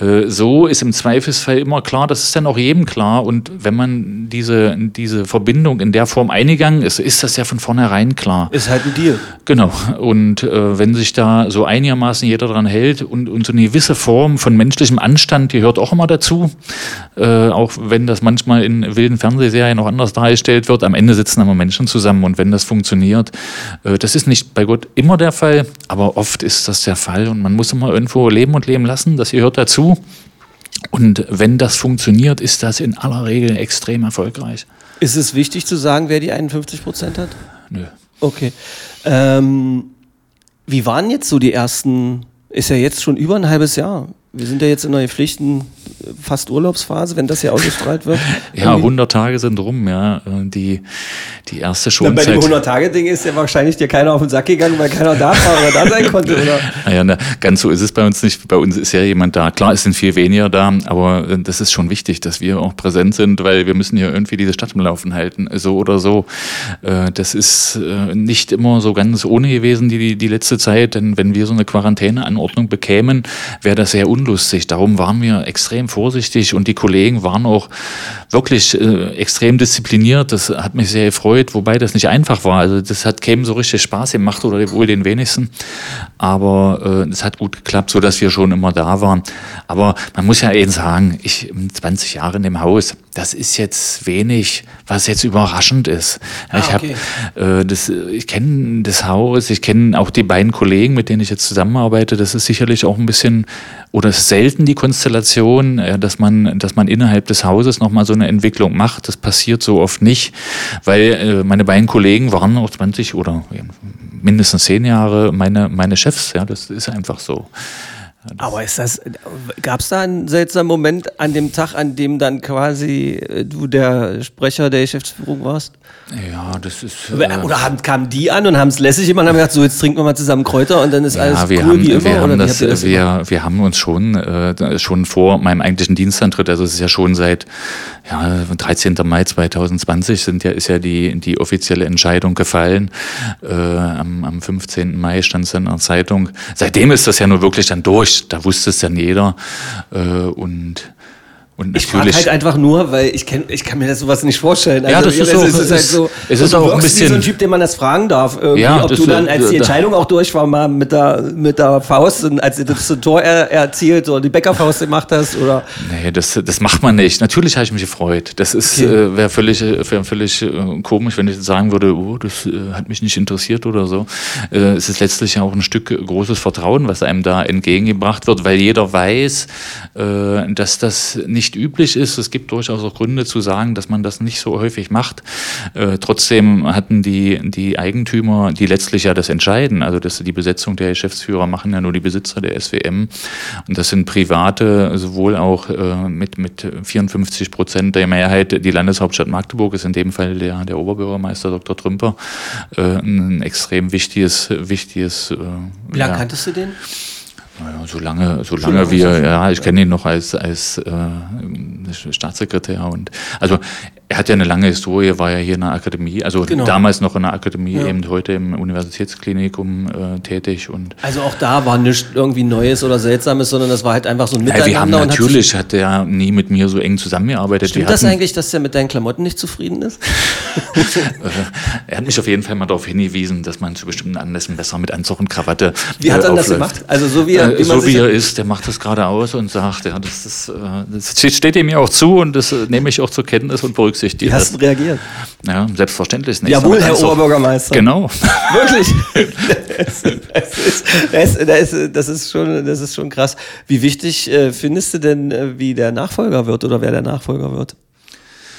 Äh, so ist im Zweifelsfall immer klar, das ist dann auch jedem klar. Und wenn man diese, diese Verbindung in der Form eingegangen ist, ist das ja von vornherein klar. Ist halt ein Deal. Genau. Und äh, wenn sich da so einigermaßen jeder dran hält und, und so eine gewisse Form von menschlichem Anstand, die hört auch immer dazu, äh, auch wenn das manchmal in wilden Fernsehserien auch anders dargestellt wird, am Ende sitzen aber Menschen zusammen und wenn das funktioniert, äh, das ist nicht bei Gott immer der Fall, aber oft ist das der Fall und man muss immer irgendwo leben und leben lassen, das gehört dazu. Und wenn das funktioniert, ist das in aller Regel extrem erfolgreich. Ist es wichtig zu sagen, wer die 51 Prozent hat? Nö. Okay. Ähm, wie waren jetzt so die ersten, ist ja jetzt schon über ein halbes Jahr. Wir sind ja jetzt in neue Pflichten fast Urlaubsphase, wenn das hier ausgestrahlt wird? [laughs] ja, 100 Tage sind rum, ja. Die, die erste Schonzeit. Na, bei dem 100-Tage-Ding ist ja wahrscheinlich dir keiner auf den Sack gegangen, weil keiner da war oder da sein [laughs] konnte, oder? Naja, na, ganz so ist es bei uns nicht. Bei uns ist ja jemand da. Klar, es sind viel weniger da, aber äh, das ist schon wichtig, dass wir auch präsent sind, weil wir müssen hier irgendwie diese Stadt im Laufen halten, so oder so. Äh, das ist äh, nicht immer so ganz ohne gewesen, die, die letzte Zeit, denn wenn wir so eine Quarantäneanordnung bekämen, wäre das sehr unlustig. Darum waren wir extrem vorsichtig und die Kollegen waren auch wirklich extrem diszipliniert. Das hat mich sehr gefreut, wobei das nicht einfach war. Also das hat käme so richtig Spaß gemacht oder wohl den wenigsten. Aber äh, es hat gut geklappt, so dass wir schon immer da waren. Aber man muss ja eben sagen, ich 20 Jahre in dem Haus, das ist jetzt wenig, was jetzt überraschend ist. Ah, ich okay. habe äh, das, ich kenne das Haus, ich kenne auch die beiden Kollegen, mit denen ich jetzt zusammenarbeite. Das ist sicherlich auch ein bisschen oder selten die Konstellation, äh, dass man, dass man innerhalb des Hauses nochmal so eine Entwicklung macht. Das passiert so oft nicht, weil äh, meine beiden Kollegen waren auch 20 oder mindestens zehn Jahre meine, meine Chefs. Ja, das ist einfach so. Aber ist das, gab es da einen seltsamen Moment an dem Tag, an dem dann quasi äh, du der Sprecher der Geschäftsführung warst? Ja, das ist. Äh oder haben, kamen die an und haben es lässig immer und haben gesagt, so jetzt trinken wir mal zusammen Kräuter und dann ist ja, alles wir cool haben, wie immer? Wir haben, das, das wir, wir haben uns schon, äh, schon vor meinem eigentlichen Dienstantritt, also es ist ja schon seit ja, 13. Mai 2020 sind ja, ist ja die, die offizielle Entscheidung gefallen. Äh, am, am 15. Mai stand es in der Zeitung. Seitdem ist das ja nur wirklich dann durch. Da wusste es dann jeder. Äh, und und ich frage halt einfach nur, weil ich, kenn, ich kann mir das sowas nicht vorstellen. Also, ja, das ist, so, es ist halt so. Es ist auch ein bisschen so ein Typ, den man das fragen darf. Ja, ob du dann, als die Entscheidung auch durch war, mal mit der, mit der Faust, und als du das Tor er, erzielt oder die Bäckerfaust gemacht hast, oder? Nee, das, das macht man nicht. Natürlich habe ich mich gefreut. Das ist, okay. äh, wäre völlig, wär völlig äh, komisch, wenn ich sagen würde, oh, das äh, hat mich nicht interessiert oder so. Äh, es ist letztlich ja auch ein Stück großes Vertrauen, was einem da entgegengebracht wird, weil jeder weiß, äh, dass das nicht nicht üblich ist. Es gibt durchaus auch Gründe zu sagen, dass man das nicht so häufig macht. Äh, trotzdem hatten die, die Eigentümer, die letztlich ja das entscheiden, also das, die Besetzung der Geschäftsführer machen ja nur die Besitzer der SWM. Und das sind Private, sowohl auch äh, mit, mit 54 Prozent der Mehrheit. Die Landeshauptstadt Magdeburg ist in dem Fall der, der Oberbürgermeister Dr. Trümper. Äh, ein extrem wichtiges, wichtiges. Äh, Wie lange ja. kanntest du den? Naja, solange, solange wir, ja, ich kenne ihn noch als, als äh, Staatssekretär und also er hat ja eine lange Historie, war ja hier in der Akademie, also genau. damals noch in der Akademie, ja. eben heute im Universitätsklinikum äh, tätig. Und also auch da war nichts irgendwie Neues oder Seltsames, sondern das war halt einfach so ein Miteinander. Ja, wir haben natürlich, hat, hat er nie mit mir so eng zusammengearbeitet. Stimmt das eigentlich, dass er mit deinen Klamotten nicht zufrieden ist? [laughs] er hat mich auf jeden Fall mal darauf hingewiesen, dass man zu bestimmten Anlässen besser mit Anzug und Krawatte Wie hat er äh, das gemacht? Also so wie er, äh, wie so wie er ist, der macht das gerade aus und sagt, ja, das, ist, äh, das steht ihm ja auch zu und das äh, nehme ich auch zur Kenntnis und berücksichtige berücksichtigt. Wie hast du reagiert? Ja, selbstverständlich nicht. Jawohl, Herr Oberbürgermeister. Genau. [laughs] Wirklich. [laughs] Das, das, das, das, ist schon, das ist schon krass. Wie wichtig äh, findest du denn, äh, wie der Nachfolger wird oder wer der Nachfolger wird?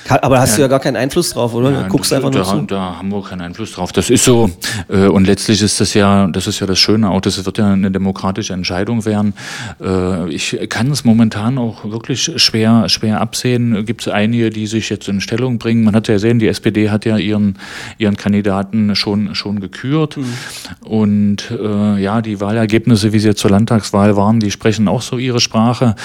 Aber hast ja. du ja gar keinen Einfluss drauf, oder? Ja, Guckst einfach nur da, zu. Da haben wir keinen Einfluss drauf. Das ist so. Äh, und letztlich ist das ja, das ist ja das Schöne auch, das wird ja eine demokratische Entscheidung werden. Äh, ich kann es momentan auch wirklich schwer, schwer absehen. Gibt es einige, die sich jetzt in Stellung bringen? Man hat ja gesehen, die SPD hat ja ihren, ihren Kandidaten schon, schon gekürt. Mhm. Und äh, ja, die Wahlergebnisse, wie sie jetzt zur Landtagswahl waren, die sprechen auch so ihre Sprache.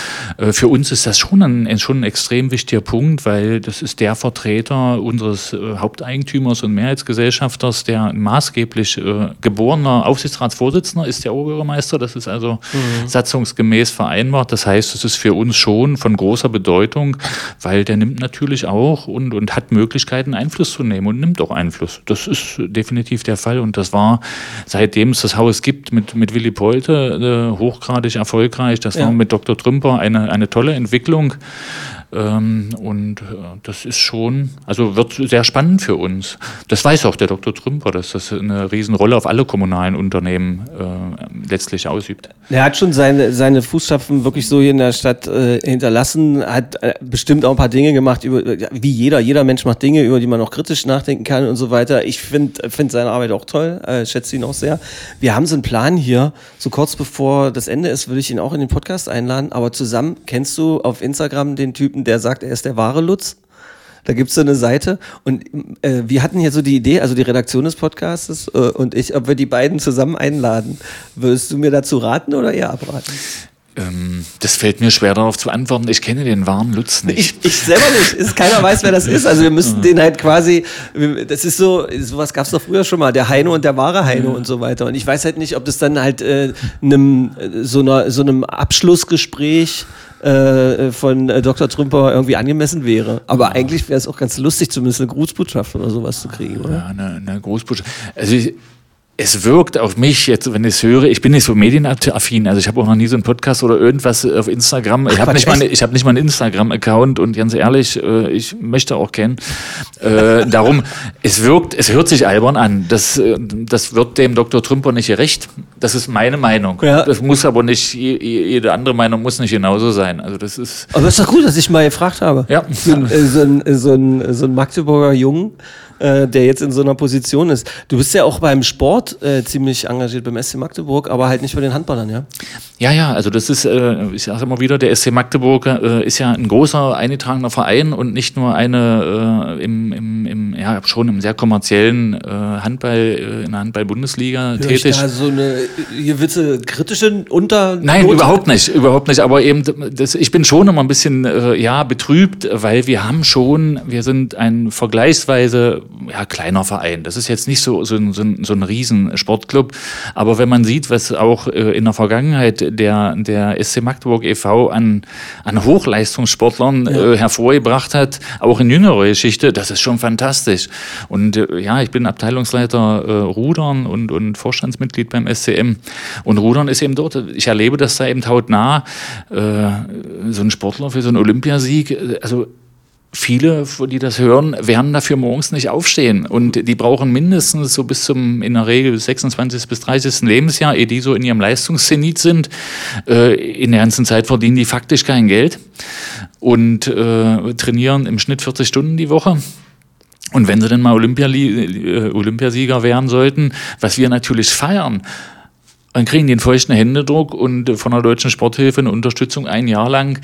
Für uns ist das schon ein, schon ein extrem wichtiger Punkt, weil das ist ist der Vertreter unseres äh, Haupteigentümers und Mehrheitsgesellschafters, der maßgeblich äh, geborener Aufsichtsratsvorsitzender ist, der Oberbürgermeister. Das ist also mhm. satzungsgemäß vereinbart. Das heißt, es ist für uns schon von großer Bedeutung, weil der nimmt natürlich auch und, und hat Möglichkeiten, Einfluss zu nehmen und nimmt auch Einfluss. Das ist definitiv der Fall und das war, seitdem es das Haus gibt, mit, mit Willy Polte äh, hochgradig erfolgreich. Das ja. war mit Dr. Trümper eine, eine tolle Entwicklung. Ähm, und äh, das ist schon, also wird sehr spannend für uns. Das weiß auch der Dr. Trümper, dass das eine Riesenrolle auf alle kommunalen Unternehmen äh, letztlich ausübt. Er hat schon seine, seine Fußstapfen wirklich so hier in der Stadt äh, hinterlassen, hat äh, bestimmt auch ein paar Dinge gemacht, über, wie jeder. Jeder Mensch macht Dinge, über die man auch kritisch nachdenken kann und so weiter. Ich finde find seine Arbeit auch toll, äh, schätze ihn auch sehr. Wir haben so einen Plan hier, so kurz bevor das Ende ist, würde ich ihn auch in den Podcast einladen, aber zusammen kennst du auf Instagram den Typen, der sagt, er ist der wahre Lutz. Da gibt es so eine Seite und äh, wir hatten hier so die Idee, also die Redaktion des Podcasts äh, und ich, ob wir die beiden zusammen einladen. Würdest du mir dazu raten oder eher abraten? Ähm, das fällt mir schwer darauf zu antworten. Ich kenne den wahren Lutz nicht. Ich, ich selber nicht. Ist, keiner weiß, wer das ist. Also wir müssten den halt quasi, das ist so, sowas gab es doch früher schon mal, der Heino und der wahre Heino und so weiter. Und ich weiß halt nicht, ob das dann halt äh, einem, so, einer, so einem Abschlussgespräch äh, von äh, Dr. Trümper irgendwie angemessen wäre. Aber ja. eigentlich wäre es auch ganz lustig, zumindest eine Grußbotschaft oder sowas zu kriegen, oder? Ja, eine, eine Grußbotschaft. Also ich, es wirkt auf mich jetzt, wenn ich es höre, ich bin nicht so medienaffin, also ich habe auch noch nie so einen Podcast oder irgendwas auf Instagram. Ich habe nicht, mal, ich hab nicht mal einen Instagram-Account und ganz ehrlich, äh, ich möchte auch kennen. Äh, darum, [laughs] es wirkt, es hört sich albern an. Das, äh, das wird dem Dr. Trümper nicht gerecht. Das ist meine Meinung. Ja. Das muss aber nicht, jede andere Meinung muss nicht genauso sein. Also das ist. Aber das ist doch gut, dass ich mal gefragt habe. Ja. So, ein, so ein, so ein, so ein Magdeburger Jungen, äh, der jetzt in so einer Position ist. Du bist ja auch beim Sport äh, ziemlich engagiert beim SC Magdeburg, aber halt nicht bei den Handballern, ja? Ja, ja, also das ist, äh, ich sage immer wieder, der SC Magdeburg äh, ist ja ein großer eingetragener Verein und nicht nur eine äh, im, im, im, ja, schon im sehr kommerziellen äh, Handball, äh, in der Handball-Bundesliga tätig. Ich da so eine gewisse kritische Unter. Nein, überhaupt nicht, überhaupt nicht. Aber eben, das, ich bin schon immer ein bisschen äh, ja, betrübt, weil wir haben schon, wir sind ein vergleichsweise ja, kleiner Verein. Das ist jetzt nicht so, so, so, ein, so ein Riesensportclub. Aber wenn man sieht, was auch äh, in der Vergangenheit der, der SC Magdeburg e.V. an, an Hochleistungssportlern ja. äh, hervorgebracht hat, auch in jüngerer Geschichte, das ist schon fantastisch. Und äh, ja, ich bin Abteilungsleiter äh, Rudern und, und Vorstandsmitglied beim SCM. Und Rudern ist eben dort, ich erlebe das da eben hautnah, äh, so ein Sportler für so einen Olympiasieg, äh, also viele, die das hören, werden dafür morgens nicht aufstehen. Und die brauchen mindestens so bis zum, in der Regel 26. bis 30. Lebensjahr, ehe die so in ihrem Leistungszenit sind. Äh, in der ganzen Zeit verdienen die faktisch kein Geld und äh, trainieren im Schnitt 40 Stunden die Woche. Und wenn sie dann mal äh, Olympiasieger werden sollten, was wir natürlich feiern, dann kriegen die einen feuchten Händedruck und von der Deutschen Sporthilfe eine Unterstützung ein Jahr lang.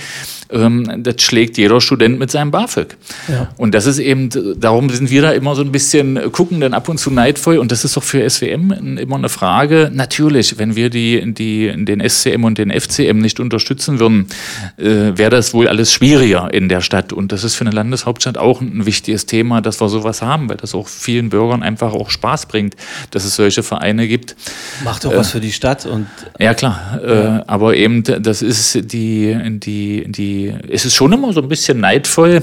Ähm, das schlägt jeder Student mit seinem BAföG. Ja. Und das ist eben, darum sind wir da immer so ein bisschen, gucken dann ab und zu neidvoll. Und das ist doch für SWM immer eine Frage. Natürlich, wenn wir die, die, den SCM und den FCM nicht unterstützen würden, äh, wäre das wohl alles schwieriger in der Stadt. Und das ist für eine Landeshauptstadt auch ein wichtiges Thema, dass wir sowas haben, weil das auch vielen Bürgern einfach auch Spaß bringt, dass es solche Vereine gibt. Macht doch äh, was für die Stadt und. Ja, klar. Äh, aber eben, das ist die, die, die, es ist schon immer so ein bisschen neidvoll,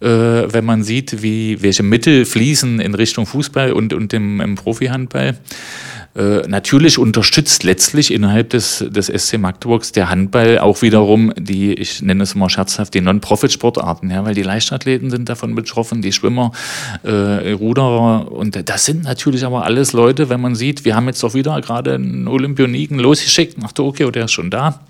äh, wenn man sieht, wie, welche Mittel fließen in Richtung Fußball und, und im, im Profihandball. Äh, natürlich unterstützt letztlich innerhalb des, des SC Magdeburgs der Handball auch wiederum die, ich nenne es immer scherzhaft, die Non-Profit-Sportarten, ja, weil die Leichtathleten sind davon betroffen, die Schwimmer, äh, Ruderer und das sind natürlich aber alles Leute, wenn man sieht, wir haben jetzt doch wieder gerade einen Olympioniken losgeschickt nach Tokio, der ist schon da.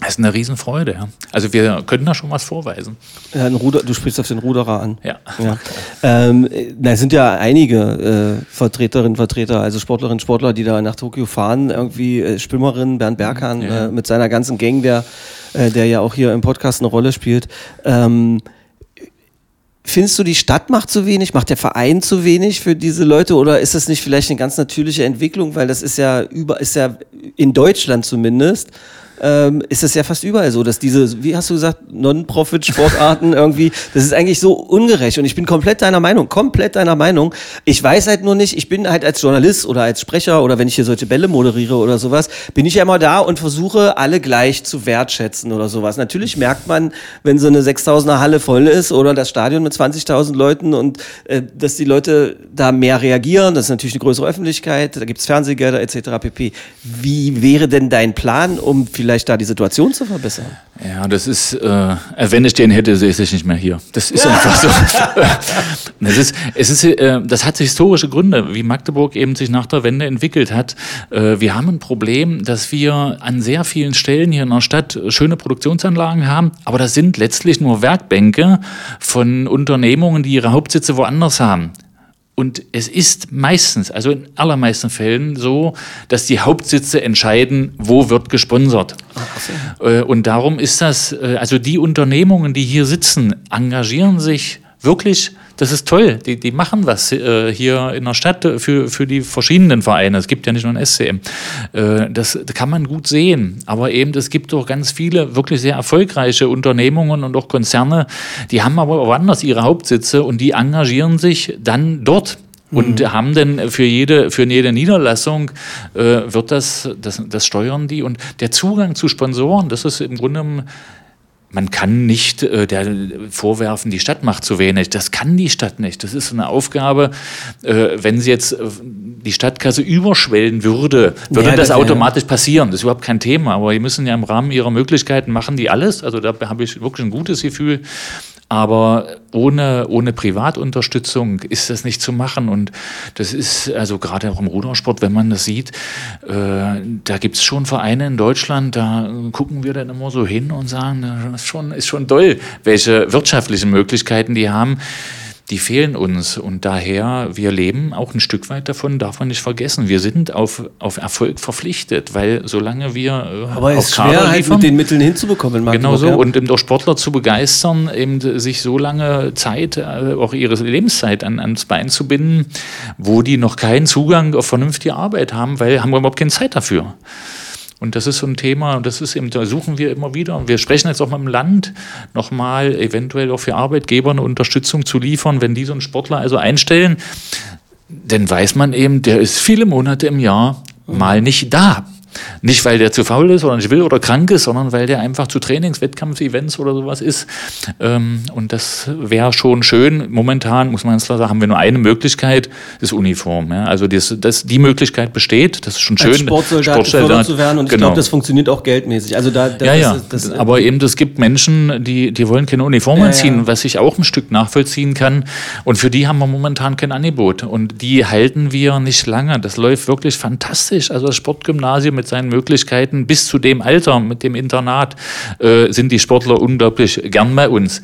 Das ist eine Riesenfreude. Ja. Also wir können da schon was vorweisen. Ja, Ruder, du sprichst auf den Ruderer an. Ja. ja. Ähm, na, es sind ja einige äh, Vertreterinnen, Vertreter, also Sportlerinnen, Sportler, die da nach Tokio fahren. Irgendwie äh, Schwimmerin Bernd Berghahn ja. äh, mit seiner ganzen Gang, der, äh, der ja auch hier im Podcast eine Rolle spielt. Ähm, Findest du, die Stadt macht zu wenig, macht der Verein zu wenig für diese Leute oder ist das nicht vielleicht eine ganz natürliche Entwicklung, weil das ist ja über, ist ja in Deutschland zumindest ähm, ist es ja fast überall so, dass diese, wie hast du gesagt, Non-Profit-Sportarten [laughs] irgendwie, das ist eigentlich so ungerecht. Und ich bin komplett deiner Meinung, komplett deiner Meinung. Ich weiß halt nur nicht, ich bin halt als Journalist oder als Sprecher oder wenn ich hier solche Bälle moderiere oder sowas, bin ich ja immer da und versuche, alle gleich zu wertschätzen oder sowas. Natürlich merkt man, wenn so eine 6000er Halle voll ist oder das Stadion mit 20.000 Leuten und äh, dass die Leute da mehr reagieren, das ist natürlich eine größere Öffentlichkeit, da gibt's Fernsehgelder etc. pp. Wie wäre denn dein Plan, um vielleicht vielleicht da die Situation zu verbessern? Ja, das ist, äh, wenn ich den hätte, sehe ich nicht mehr hier. Das ist einfach so. [laughs] das, ist, es ist, äh, das hat historische Gründe, wie Magdeburg eben sich nach der Wende entwickelt hat. Äh, wir haben ein Problem, dass wir an sehr vielen Stellen hier in der Stadt schöne Produktionsanlagen haben, aber das sind letztlich nur Werkbänke von Unternehmungen, die ihre Hauptsitze woanders haben. Und es ist meistens, also in allermeisten Fällen so, dass die Hauptsitze entscheiden, wo wird gesponsert. So. Äh, und darum ist das, äh, also die Unternehmungen, die hier sitzen, engagieren sich wirklich das ist toll. Die, die machen was äh, hier in der Stadt für, für die verschiedenen Vereine. Es gibt ja nicht nur ein SCM. Äh, das kann man gut sehen. Aber eben, es gibt auch ganz viele wirklich sehr erfolgreiche Unternehmungen und auch Konzerne, die haben aber woanders ihre Hauptsitze und die engagieren sich dann dort und mhm. haben denn für jede, für jede Niederlassung äh, wird das, das, das steuern die. Und der Zugang zu Sponsoren, das ist im Grunde man kann nicht äh, der vorwerfen, die Stadt macht zu wenig. Das kann die Stadt nicht. Das ist eine Aufgabe, äh, wenn sie jetzt äh, die Stadtkasse überschwellen würde, würde ja, das, das automatisch ja. passieren. Das ist überhaupt kein Thema. Aber die müssen ja im Rahmen ihrer Möglichkeiten machen die alles. Also da habe ich wirklich ein gutes Gefühl. Aber ohne, ohne Privatunterstützung ist das nicht zu machen. Und das ist also gerade auch im Rudersport, wenn man das sieht, äh, da gibt es schon Vereine in Deutschland, da gucken wir dann immer so hin und sagen, das ist schon, ist schon toll, welche wirtschaftlichen Möglichkeiten die haben die fehlen uns. Und daher, wir leben auch ein Stück weit davon, darf man nicht vergessen. Wir sind auf, auf Erfolg verpflichtet, weil solange wir äh, Aber es ist schwer, halt mit den Mitteln hinzubekommen. Genau so. Ja. Und eben auch Sportler zu begeistern, eben sich so lange Zeit, äh, auch ihre Lebenszeit an, ans Bein zu binden, wo die noch keinen Zugang auf vernünftige Arbeit haben, weil haben wir überhaupt keine Zeit dafür. Und das ist so ein Thema, und das ist eben, da suchen wir immer wieder. Und wir sprechen jetzt auch mal im Land nochmal, eventuell auch für Arbeitgeber eine Unterstützung zu liefern, wenn die so einen Sportler also einstellen. Dann weiß man eben, der ist viele Monate im Jahr mal nicht da. Nicht, weil der zu faul ist oder nicht will oder krank ist, sondern weil der einfach zu Trainings, Wettkampf-Events oder sowas ist. Ähm, und das wäre schon schön. Momentan, muss man ganz klar sagen, haben wir nur eine Möglichkeit, das Uniform. Also das, das, die Möglichkeit besteht, das ist schon schön. Als Sportsoldat, Sportsoldat zu werden und genau. ich glaube, das funktioniert auch geldmäßig. Also da, ja, ja. Das, das, aber eben, es gibt Menschen, die, die wollen keine Uniform ja, anziehen, ja. was ich auch ein Stück nachvollziehen kann. Und für die haben wir momentan kein Angebot. Und die halten wir nicht lange. Das läuft wirklich fantastisch. Also das Sportgymnasium mit seinen Möglichkeiten bis zu dem Alter mit dem Internat äh, sind die Sportler unglaublich gern bei uns.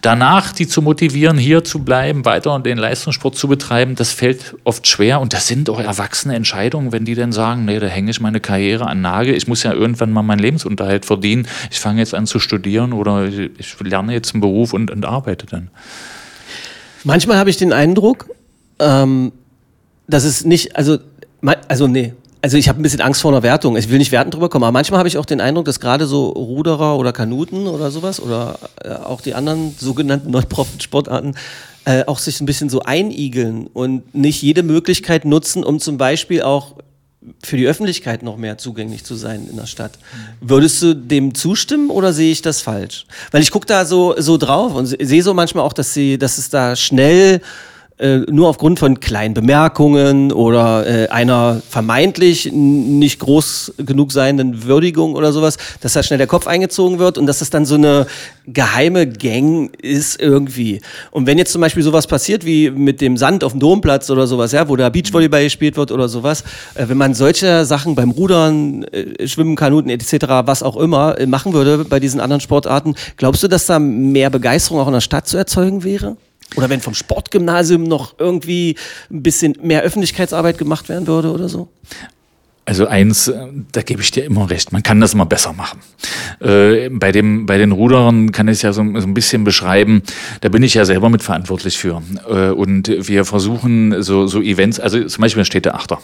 Danach die zu motivieren, hier zu bleiben, weiter den Leistungssport zu betreiben, das fällt oft schwer und das sind auch erwachsene Entscheidungen, wenn die dann sagen, nee, da hänge ich meine Karriere an Nagel, ich muss ja irgendwann mal meinen Lebensunterhalt verdienen, ich fange jetzt an zu studieren oder ich, ich lerne jetzt einen Beruf und, und arbeite dann. Manchmal habe ich den Eindruck, ähm, dass es nicht, also, also nee, also ich habe ein bisschen Angst vor einer Wertung. Ich will nicht werten drüber kommen, aber manchmal habe ich auch den Eindruck, dass gerade so Ruderer oder Kanuten oder sowas oder äh, auch die anderen sogenannten [laughs] Non-Profit-Sportarten äh, auch sich ein bisschen so einigeln und nicht jede Möglichkeit nutzen, um zum Beispiel auch für die Öffentlichkeit noch mehr zugänglich zu sein in der Stadt. Würdest du dem zustimmen oder sehe ich das falsch? Weil ich gucke da so, so drauf und sehe so manchmal auch, dass sie, dass es da schnell äh, nur aufgrund von kleinen Bemerkungen oder äh, einer vermeintlich nicht groß genug seienden Würdigung oder sowas, dass da schnell der Kopf eingezogen wird und dass das dann so eine geheime Gang ist irgendwie. Und wenn jetzt zum Beispiel sowas passiert wie mit dem Sand auf dem Domplatz oder sowas, ja, wo da Beachvolleyball gespielt wird oder sowas, äh, wenn man solche Sachen beim Rudern, äh, Schwimmen, Kanuten etc., was auch immer, äh, machen würde bei diesen anderen Sportarten, glaubst du, dass da mehr Begeisterung auch in der Stadt zu erzeugen wäre? Oder wenn vom Sportgymnasium noch irgendwie ein bisschen mehr Öffentlichkeitsarbeit gemacht werden würde oder so? Also eins, äh, da gebe ich dir immer recht, man kann das immer besser machen. Äh, bei, dem, bei den Ruderern kann ich es ja so, so, ein bisschen beschreiben, da bin ich ja selber mitverantwortlich für. Äh, und wir versuchen so, so Events, also zum Beispiel steht der Achter.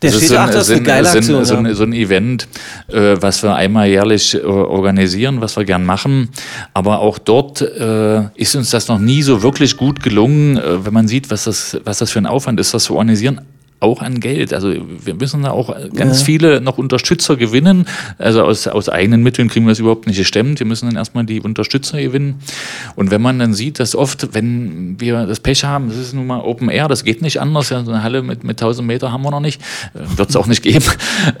Der das Städteachter ist, eine geile Aktion. So, ein, so ein Event, äh, was wir einmal jährlich äh, organisieren, was wir gern machen. Aber auch dort äh, ist uns das noch nie so wirklich gut gelungen, wenn man sieht, was das, was das für ein Aufwand ist, das zu organisieren auch an Geld. Also wir müssen da auch ganz ja. viele noch Unterstützer gewinnen. Also aus, aus eigenen Mitteln kriegen wir das überhaupt nicht gestemmt. Wir müssen dann erstmal die Unterstützer gewinnen. Und wenn man dann sieht, dass oft, wenn wir das Pech haben, das ist nun mal Open Air, das geht nicht anders. Ja, so eine Halle mit, mit 1000 Meter haben wir noch nicht, äh, wird es auch nicht geben. [laughs]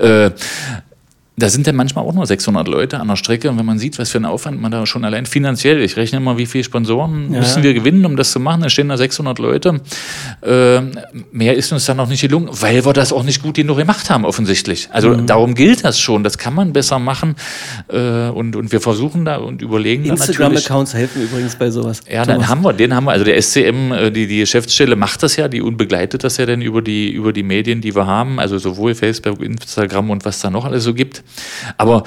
Da sind ja manchmal auch nur 600 Leute an der Strecke und wenn man sieht, was für ein Aufwand man da schon allein finanziell, ich rechne immer, wie viele Sponsoren ja. müssen wir gewinnen, um das zu machen, da stehen da 600 Leute. Äh, mehr ist uns dann noch nicht gelungen, weil wir das auch nicht gut genug gemacht haben, offensichtlich. Also mhm. darum gilt das schon, das kann man besser machen äh, und, und wir versuchen da und überlegen Instagram-Accounts helfen übrigens bei sowas. Ja, Thomas. dann haben wir, den haben wir, also der SCM, äh, die, die Geschäftsstelle macht das ja, die und begleitet das ja dann über die, über die Medien, die wir haben, also sowohl Facebook, Instagram und was da noch alles so gibt. Aber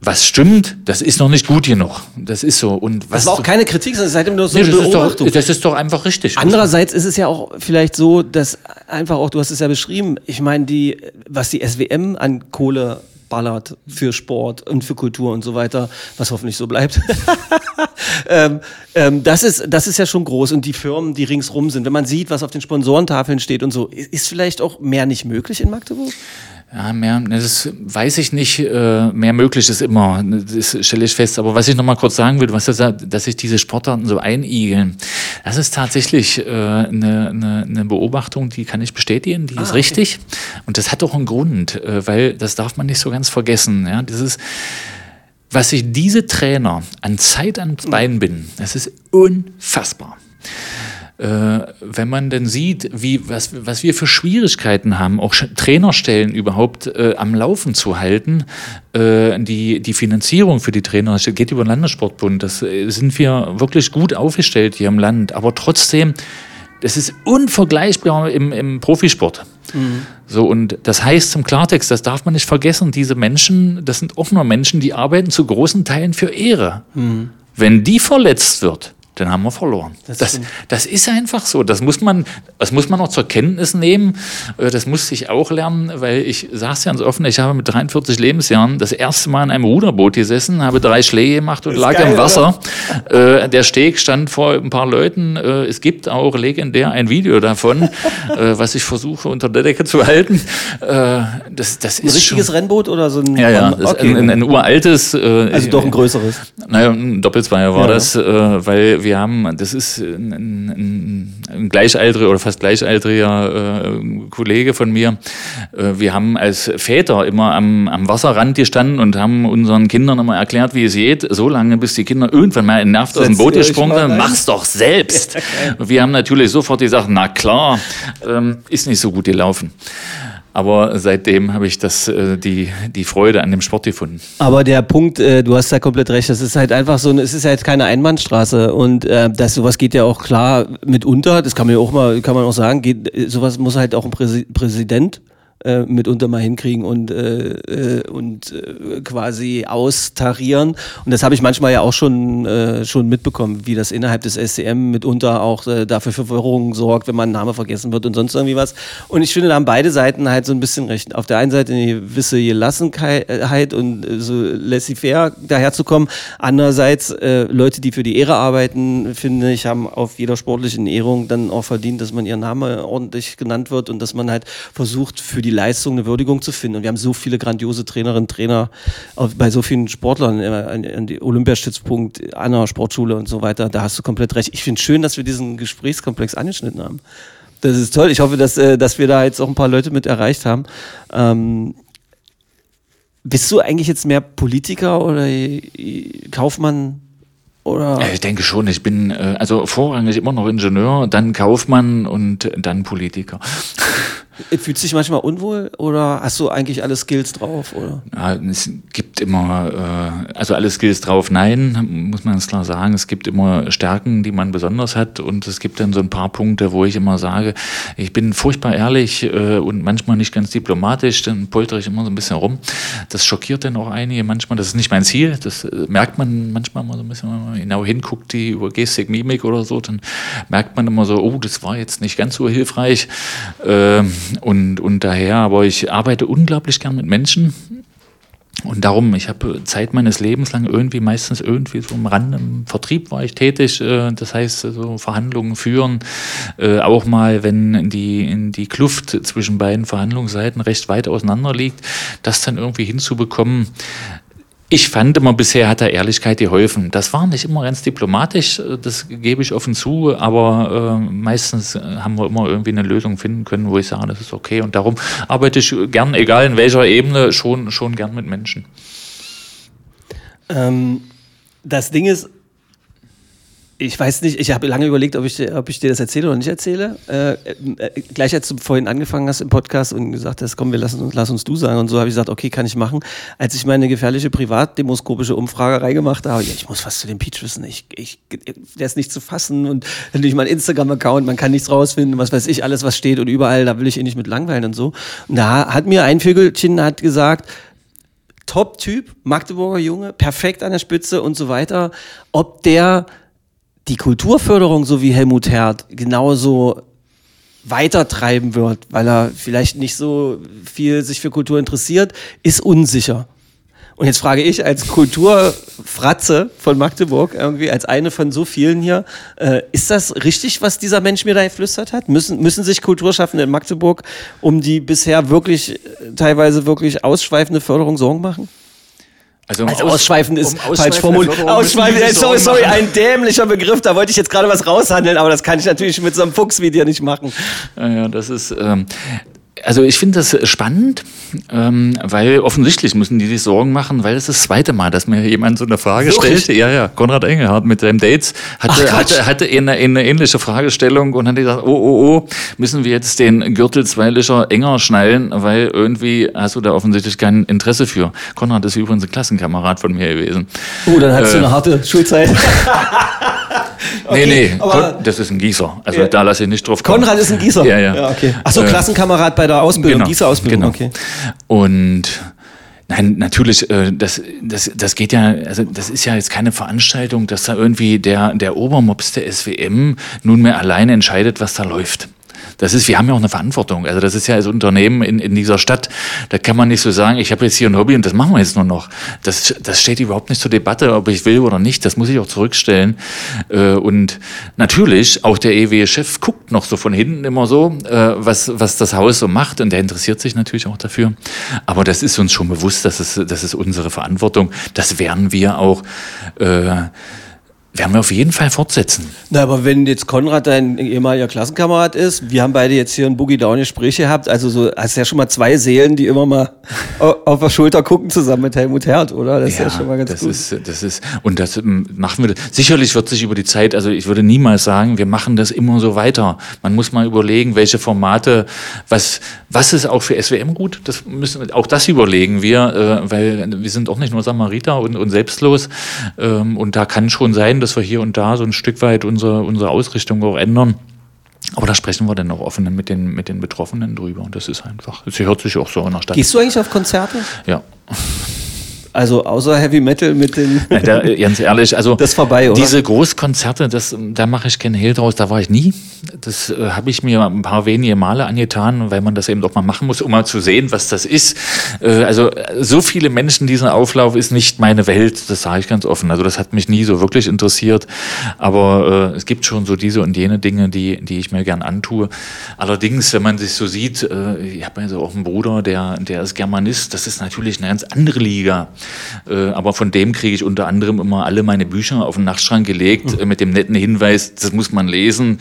was stimmt, das ist noch nicht gut genug. Das ist so. Und was das war auch keine Kritik, sondern seitdem nur so nee, eine das Beobachtung. Ist doch, das ist doch einfach richtig. Andererseits ist es ja auch vielleicht so, dass einfach auch, du hast es ja beschrieben, ich meine, die, was die SWM an Kohle ballert für Sport und für Kultur und so weiter, was hoffentlich so bleibt. [laughs] ähm, ähm, das, ist, das ist ja schon groß und die Firmen, die ringsrum sind, wenn man sieht, was auf den Sponsorentafeln steht und so, ist vielleicht auch mehr nicht möglich in Magdeburg? Ja, mehr, das weiß ich nicht. Äh, mehr möglich ist immer, das stelle ich fest. Aber was ich noch mal kurz sagen will, was das, dass sich diese Sportarten so einigeln, das ist tatsächlich äh, eine, eine, eine Beobachtung, die kann ich bestätigen, die ah, ist richtig. Okay. Und das hat auch einen Grund, äh, weil das darf man nicht so ganz vergessen. Ja, das ist, was sich diese Trainer an Zeit ans Bein binden, das ist unfassbar wenn man denn sieht, wie, was, was wir für Schwierigkeiten haben, auch Trainerstellen überhaupt äh, am Laufen zu halten, äh, die, die Finanzierung für die Trainer geht über den Landessportbund. Das äh, sind wir wirklich gut aufgestellt hier im Land. Aber trotzdem, das ist unvergleichbar im, im Profisport. Mhm. So, und das heißt zum Klartext, das darf man nicht vergessen, diese Menschen, das sind nur Menschen, die arbeiten zu großen Teilen für Ehre. Mhm. Wenn die verletzt wird, dann haben wir verloren. Das, das, das, ist einfach so. Das muss man, das muss man auch zur Kenntnis nehmen. Äh, das musste ich auch lernen, weil ich saß ja ganz offen, ich habe mit 43 Lebensjahren das erste Mal in einem Ruderboot gesessen, habe drei Schläge gemacht und lag geil, im Wasser. Äh, der Steg stand vor ein paar Leuten. Äh, es gibt auch legendär ein Video davon, [laughs] was ich versuche unter der Decke zu halten. Das, das ein ist richtiges schon, Rennboot oder so ein, ja, ja, okay. ein, ein, ein, uraltes. Also doch ein größeres. Naja, ein Doppelzweier war ja, das, weil wir haben, das ist ein, ein, ein gleichaltriger oder fast gleichaltriger äh, Kollege von mir. Äh, wir haben als Väter immer am, am Wasserrand gestanden und haben unseren Kindern immer erklärt, wie es geht, so lange, bis die Kinder irgendwann mal nervt aus dem Boot gesprungen sind. Mach's doch selbst. [laughs] wir haben natürlich sofort gesagt, na klar, ähm, ist nicht so gut gelaufen. Aber seitdem habe ich das, äh, die, die Freude an dem Sport gefunden. Aber der Punkt, äh, du hast da komplett recht, das ist halt einfach so, es ist halt keine Einbahnstraße und äh, das sowas geht ja auch klar mitunter, das kann man ja auch mal, kann man auch sagen, geht, sowas muss halt auch ein Präsident äh, mitunter mal hinkriegen und, äh, äh, und äh, quasi austarieren. Und das habe ich manchmal ja auch schon, äh, schon mitbekommen, wie das innerhalb des SCM mitunter auch äh, dafür für Verwirrung sorgt, wenn man ein Name vergessen wird und sonst irgendwie was. Und ich finde, da haben beide Seiten halt so ein bisschen recht. Auf der einen Seite eine gewisse Gelassenheit und äh, so laissez-faire daherzukommen. Andererseits äh, Leute, die für die Ehre arbeiten, finde ich, haben auf jeder sportlichen Ehrung dann auch verdient, dass man ihr Name ordentlich genannt wird und dass man halt versucht, für die Leistung eine Würdigung zu finden. Und wir haben so viele grandiose Trainerinnen Trainer bei so vielen Sportlern, an die Olympiastützpunkt, an der Sportschule und so weiter. Da hast du komplett recht. Ich finde schön, dass wir diesen Gesprächskomplex angeschnitten haben. Das ist toll. Ich hoffe, dass, äh, dass wir da jetzt auch ein paar Leute mit erreicht haben. Ähm, bist du eigentlich jetzt mehr Politiker oder Kaufmann? Oder? Ich denke schon, ich bin äh, also vorrangig immer noch Ingenieur, dann Kaufmann und dann Politiker. [laughs] Fühlst du dich manchmal unwohl oder hast du eigentlich alle Skills drauf? Oder? Ja, es gibt immer, äh, also alle Skills drauf, nein, muss man ganz klar sagen. Es gibt immer Stärken, die man besonders hat und es gibt dann so ein paar Punkte, wo ich immer sage, ich bin furchtbar ehrlich äh, und manchmal nicht ganz diplomatisch, dann poltere ich immer so ein bisschen rum. Das schockiert dann auch einige manchmal. Das ist nicht mein Ziel, das äh, merkt man manchmal mal so ein bisschen, wenn man genau hinguckt, die über Gestik, Mimik oder so, dann merkt man immer so, oh, das war jetzt nicht ganz so hilfreich. Ähm, und, und daher, aber ich arbeite unglaublich gern mit Menschen. Und darum, ich habe Zeit meines Lebens lang irgendwie meistens irgendwie so am Rand im Vertrieb war ich tätig. Äh, das heißt, so Verhandlungen führen, äh, auch mal, wenn die, in die Kluft zwischen beiden Verhandlungsseiten recht weit auseinander liegt, das dann irgendwie hinzubekommen, Ich fand immer, bisher hat er Ehrlichkeit geholfen. Das war nicht immer ganz diplomatisch, äh, das gebe ich offen zu, aber äh, meistens äh, haben wir immer irgendwie eine Lösung finden können, wo ich sage, das ist okay. Und darum arbeite ich gern, egal in welcher Ebene, schon, schon gern mit Menschen. Ähm, das Ding ist, ich weiß nicht, ich habe lange überlegt, ob ich, ob ich dir das erzähle oder nicht erzähle. Äh, äh, gleich als du vorhin angefangen hast im Podcast und gesagt hast, komm, wir lassen uns, lass uns du sagen und so, habe ich gesagt, okay, kann ich machen. Als ich meine gefährliche privatdemoskopische Umfragerei gemacht habe, ja, ich muss was zu dem Peach wissen. Ich, ich, der ist nicht zu fassen und natürlich mein Instagram-Account, man kann nichts rausfinden, was weiß ich, alles, was steht und überall, da will ich ihn nicht mit langweilen und so. Und da hat mir ein Vögelchen hat gesagt, Top-Typ, Magdeburger Junge, perfekt an der Spitze und so weiter. Ob der die Kulturförderung, so wie Helmut Herd, genauso weitertreiben wird, weil er vielleicht nicht so viel sich für Kultur interessiert, ist unsicher. Und jetzt frage ich als Kulturfratze von Magdeburg, irgendwie als eine von so vielen hier, äh, ist das richtig, was dieser Mensch mir da geflüstert hat? Müssen, müssen sich Kulturschaffende in Magdeburg um die bisher wirklich, äh, teilweise wirklich ausschweifende Förderung Sorgen machen? Also, um also ausschweifend ist um falsch formuliert. Ausschweifend, äh, sorry, sorry, ein dämlicher Begriff. Da wollte ich jetzt gerade was raushandeln, aber das kann ich natürlich mit so einem Fuchsvideo nicht machen. Ja, das ist, ähm, also ich finde das spannend, ähm, weil offensichtlich müssen die sich Sorgen machen, weil es das zweite Mal, dass mir jemand so eine Frage Wirklich? stellt. Ja, ja, Konrad Engelhardt mit seinem Dates hatte, Ach, hatte, hatte eine, eine, ähnliche Fragestellung und hat gesagt, oh, oh, oh, müssen wir jetzt den Gürtel zwei Löcher enger schnallen, weil irgendwie hast du da offensichtlich kein Interesse für. Konrad ist übrigens ein Klassenkamerad von mir gewesen. Oh, dann hattest äh, du eine harte Schulzeit. [laughs] Okay, nee, nee, das ist ein Gießer. Also ja. da lasse ich nicht drauf kommen. Konrad ist ein Gießer? Ja, ja. ja okay. Achso, äh, Klassenkamerad bei der Ausbildung, genau, Gießerausbildung, genau. okay. Und Nein, natürlich, äh, das, das, das geht ja, also das ist ja jetzt keine Veranstaltung, dass da irgendwie der, der Obermops der SWM nunmehr alleine entscheidet, was da läuft. Das ist, wir haben ja auch eine Verantwortung. Also das ist ja als Unternehmen in, in dieser Stadt, da kann man nicht so sagen, ich habe jetzt hier ein Hobby und das machen wir jetzt nur noch. Das, das steht überhaupt nicht zur Debatte, ob ich will oder nicht. Das muss ich auch zurückstellen. Äh, und natürlich, auch der EW-Chef guckt noch so von hinten immer so, äh, was, was das Haus so macht und der interessiert sich natürlich auch dafür. Aber das ist uns schon bewusst, das ist, das ist unsere Verantwortung. Das werden wir auch äh, werden wir auf jeden Fall fortsetzen. Na, aber wenn jetzt Konrad dein ehemaliger Klassenkamerad ist, wir haben beide jetzt hier ein Boogie-Down-Gespräch gehabt, also so, hast ja schon mal zwei Seelen, die immer mal [laughs] auf der Schulter gucken zusammen mit Helmut Herd, oder? Das ja, ist ja schon mal ganz das gut. Ist, das ist, und das ähm, machen wir, sicherlich wird sich über die Zeit, also ich würde niemals sagen, wir machen das immer so weiter. Man muss mal überlegen, welche Formate, was, was ist auch für SWM gut, das müssen, auch das überlegen wir, äh, weil wir sind auch nicht nur Samariter und, und selbstlos, ähm, und da kann schon sein, dass wir hier und da so ein Stück weit unsere, unsere Ausrichtung auch ändern. Aber da sprechen wir dann auch offen mit den, mit den Betroffenen drüber. Und das ist einfach, es hört sich auch so in der Stadt. Gehst du eigentlich auf Konzerte? Ja. Also außer Heavy Metal mit den. Ja, da, ganz ehrlich, also [laughs] das vorbei, oder? diese Großkonzerte, das, da mache ich keinen Hehl draus, da war ich nie. Das äh, habe ich mir ein paar wenige Male angetan, weil man das eben doch mal machen muss, um mal zu sehen, was das ist. Äh, also so viele Menschen, dieser Auflauf ist nicht meine Welt, das sage ich ganz offen. Also das hat mich nie so wirklich interessiert. Aber äh, es gibt schon so diese und jene Dinge, die, die ich mir gern antue. Allerdings, wenn man sich so sieht, äh, ich habe also auch einen Bruder, der, der ist Germanist, das ist natürlich eine ganz andere Liga. Äh, aber von dem kriege ich unter anderem immer alle meine Bücher auf den Nachtschrank gelegt mhm. mit dem netten Hinweis, das muss man lesen.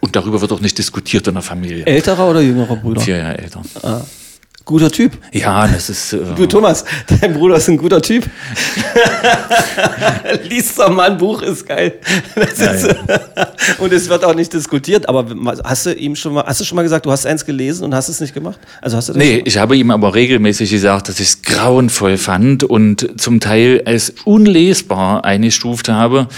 Und darüber wird auch nicht diskutiert in der Familie. Älterer oder jüngerer Bruder? Vier Jahre älter. Ah. Guter Typ. Ja, das ist. Äh du, Thomas, [laughs] dein Bruder ist ein guter Typ. [laughs] Lies doch mal ein Buch, ist geil. Ja, ist, ja. [laughs] und es wird auch nicht diskutiert. Aber hast du ihm schon mal, hast du schon mal gesagt, du hast eins gelesen und hast es nicht gemacht? Also hast du nee, ich habe ihm aber regelmäßig gesagt, dass ich es grauenvoll fand und zum Teil als unlesbar eingestuft habe.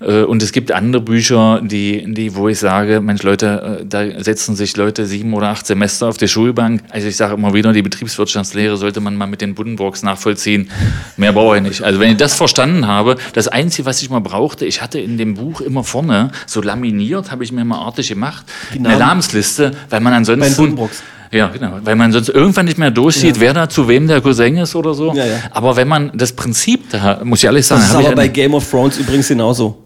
Äh, und es gibt andere Bücher, die, die, wo ich sage, Mensch, Leute, äh, da setzen sich Leute sieben oder acht Semester auf die Schulbank. Also ich sage immer wieder, die Betriebswirtschaftslehre sollte man mal mit den Buddenbrooks nachvollziehen. Mehr brauche ich nicht. Also wenn ich das verstanden habe, das Einzige, was ich mal brauchte, ich hatte in dem Buch immer vorne so laminiert, habe ich mir mal artig gemacht, eine Namensliste, weil man ansonsten... Ja, genau. Weil man sonst irgendwann nicht mehr durchsieht, ja. wer da zu wem der Cousin ist oder so. Ja, ja. Aber wenn man das Prinzip da, muss ich ehrlich sagen. Das ist aber bei Game of Thrones übrigens genauso.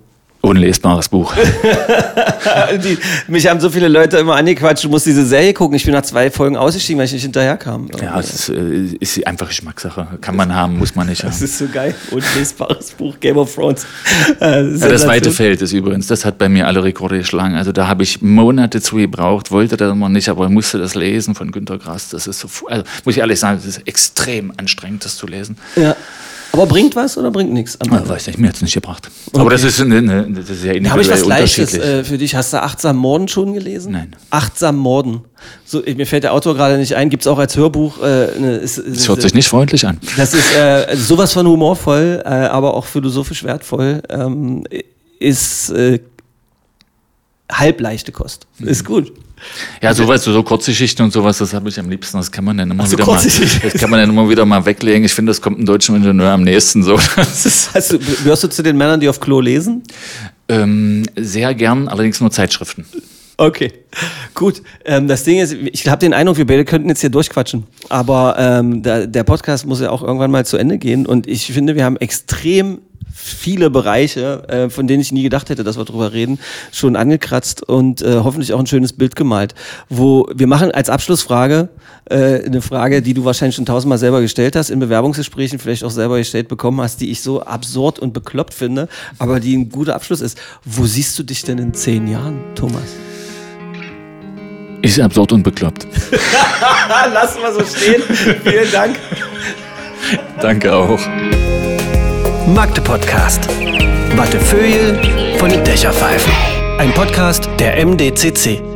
Unlesbares Buch. [laughs] die, mich haben so viele Leute immer angequatscht, du musst diese Serie gucken. Ich bin nach zwei Folgen ausgestiegen, weil ich nicht hinterherkam. Ja, es ist, äh, ist einfach Geschmackssache. Kann man haben, muss man nicht haben. Das ist so geil. Unlesbares Buch, Game of Thrones. [laughs] Äh, ja, das weite Feld ist übrigens, das hat bei mir alle Rekorde geschlagen. Also da habe ich Monate zu gebraucht, wollte das immer nicht, aber musste das lesen von Günter Grass. Das ist so, also muss ich ehrlich sagen, das ist extrem anstrengend, das zu lesen. Ja. Aber bringt was oder bringt nichts? Ja, weiß nicht, mir hat es nicht gebracht. Okay. Aber das ist, eine, eine, das ist ja individuell Habe ich was Leichtes äh, für dich? Hast du Achtsam Morden schon gelesen? Nein. Achtsam Morden. So, mir fällt der Autor gerade nicht ein. Gibt es auch als Hörbuch? Äh, eine, ist, das hört sich nicht freundlich an. Das ist äh, sowas von humorvoll, äh, aber auch philosophisch wertvoll. Ähm, ist äh, halbleichte Kost. Ist gut. Ja, sowas, so Kurzgeschichten und sowas, das habe ich am liebsten. Das kann man dann immer Ach, wieder mal, das kann man dann immer wieder mal weglegen. Ich finde, das kommt einem deutschen Ingenieur am nächsten so. Hast du, gehörst du zu den Männern, die auf Klo lesen? Ähm, sehr gern, allerdings nur Zeitschriften. Okay, gut. Ähm, das Ding ist, ich habe den Eindruck, wir beide könnten jetzt hier durchquatschen. Aber ähm, der, der Podcast muss ja auch irgendwann mal zu Ende gehen. Und ich finde, wir haben extrem viele Bereiche, äh, von denen ich nie gedacht hätte, dass wir drüber reden, schon angekratzt und äh, hoffentlich auch ein schönes Bild gemalt. Wo wir machen als Abschlussfrage äh, eine Frage, die du wahrscheinlich schon tausendmal selber gestellt hast, in Bewerbungsgesprächen vielleicht auch selber gestellt bekommen hast, die ich so absurd und bekloppt finde, aber die ein guter Abschluss ist. Wo siehst du dich denn in zehn Jahren, Thomas? Ist absurd und bekloppt. [laughs] Lassen wir so stehen. Vielen Dank. Danke auch. Magde Podcast. Wattefeuille von den Dächerpfeifen. Ein Podcast der MDCC.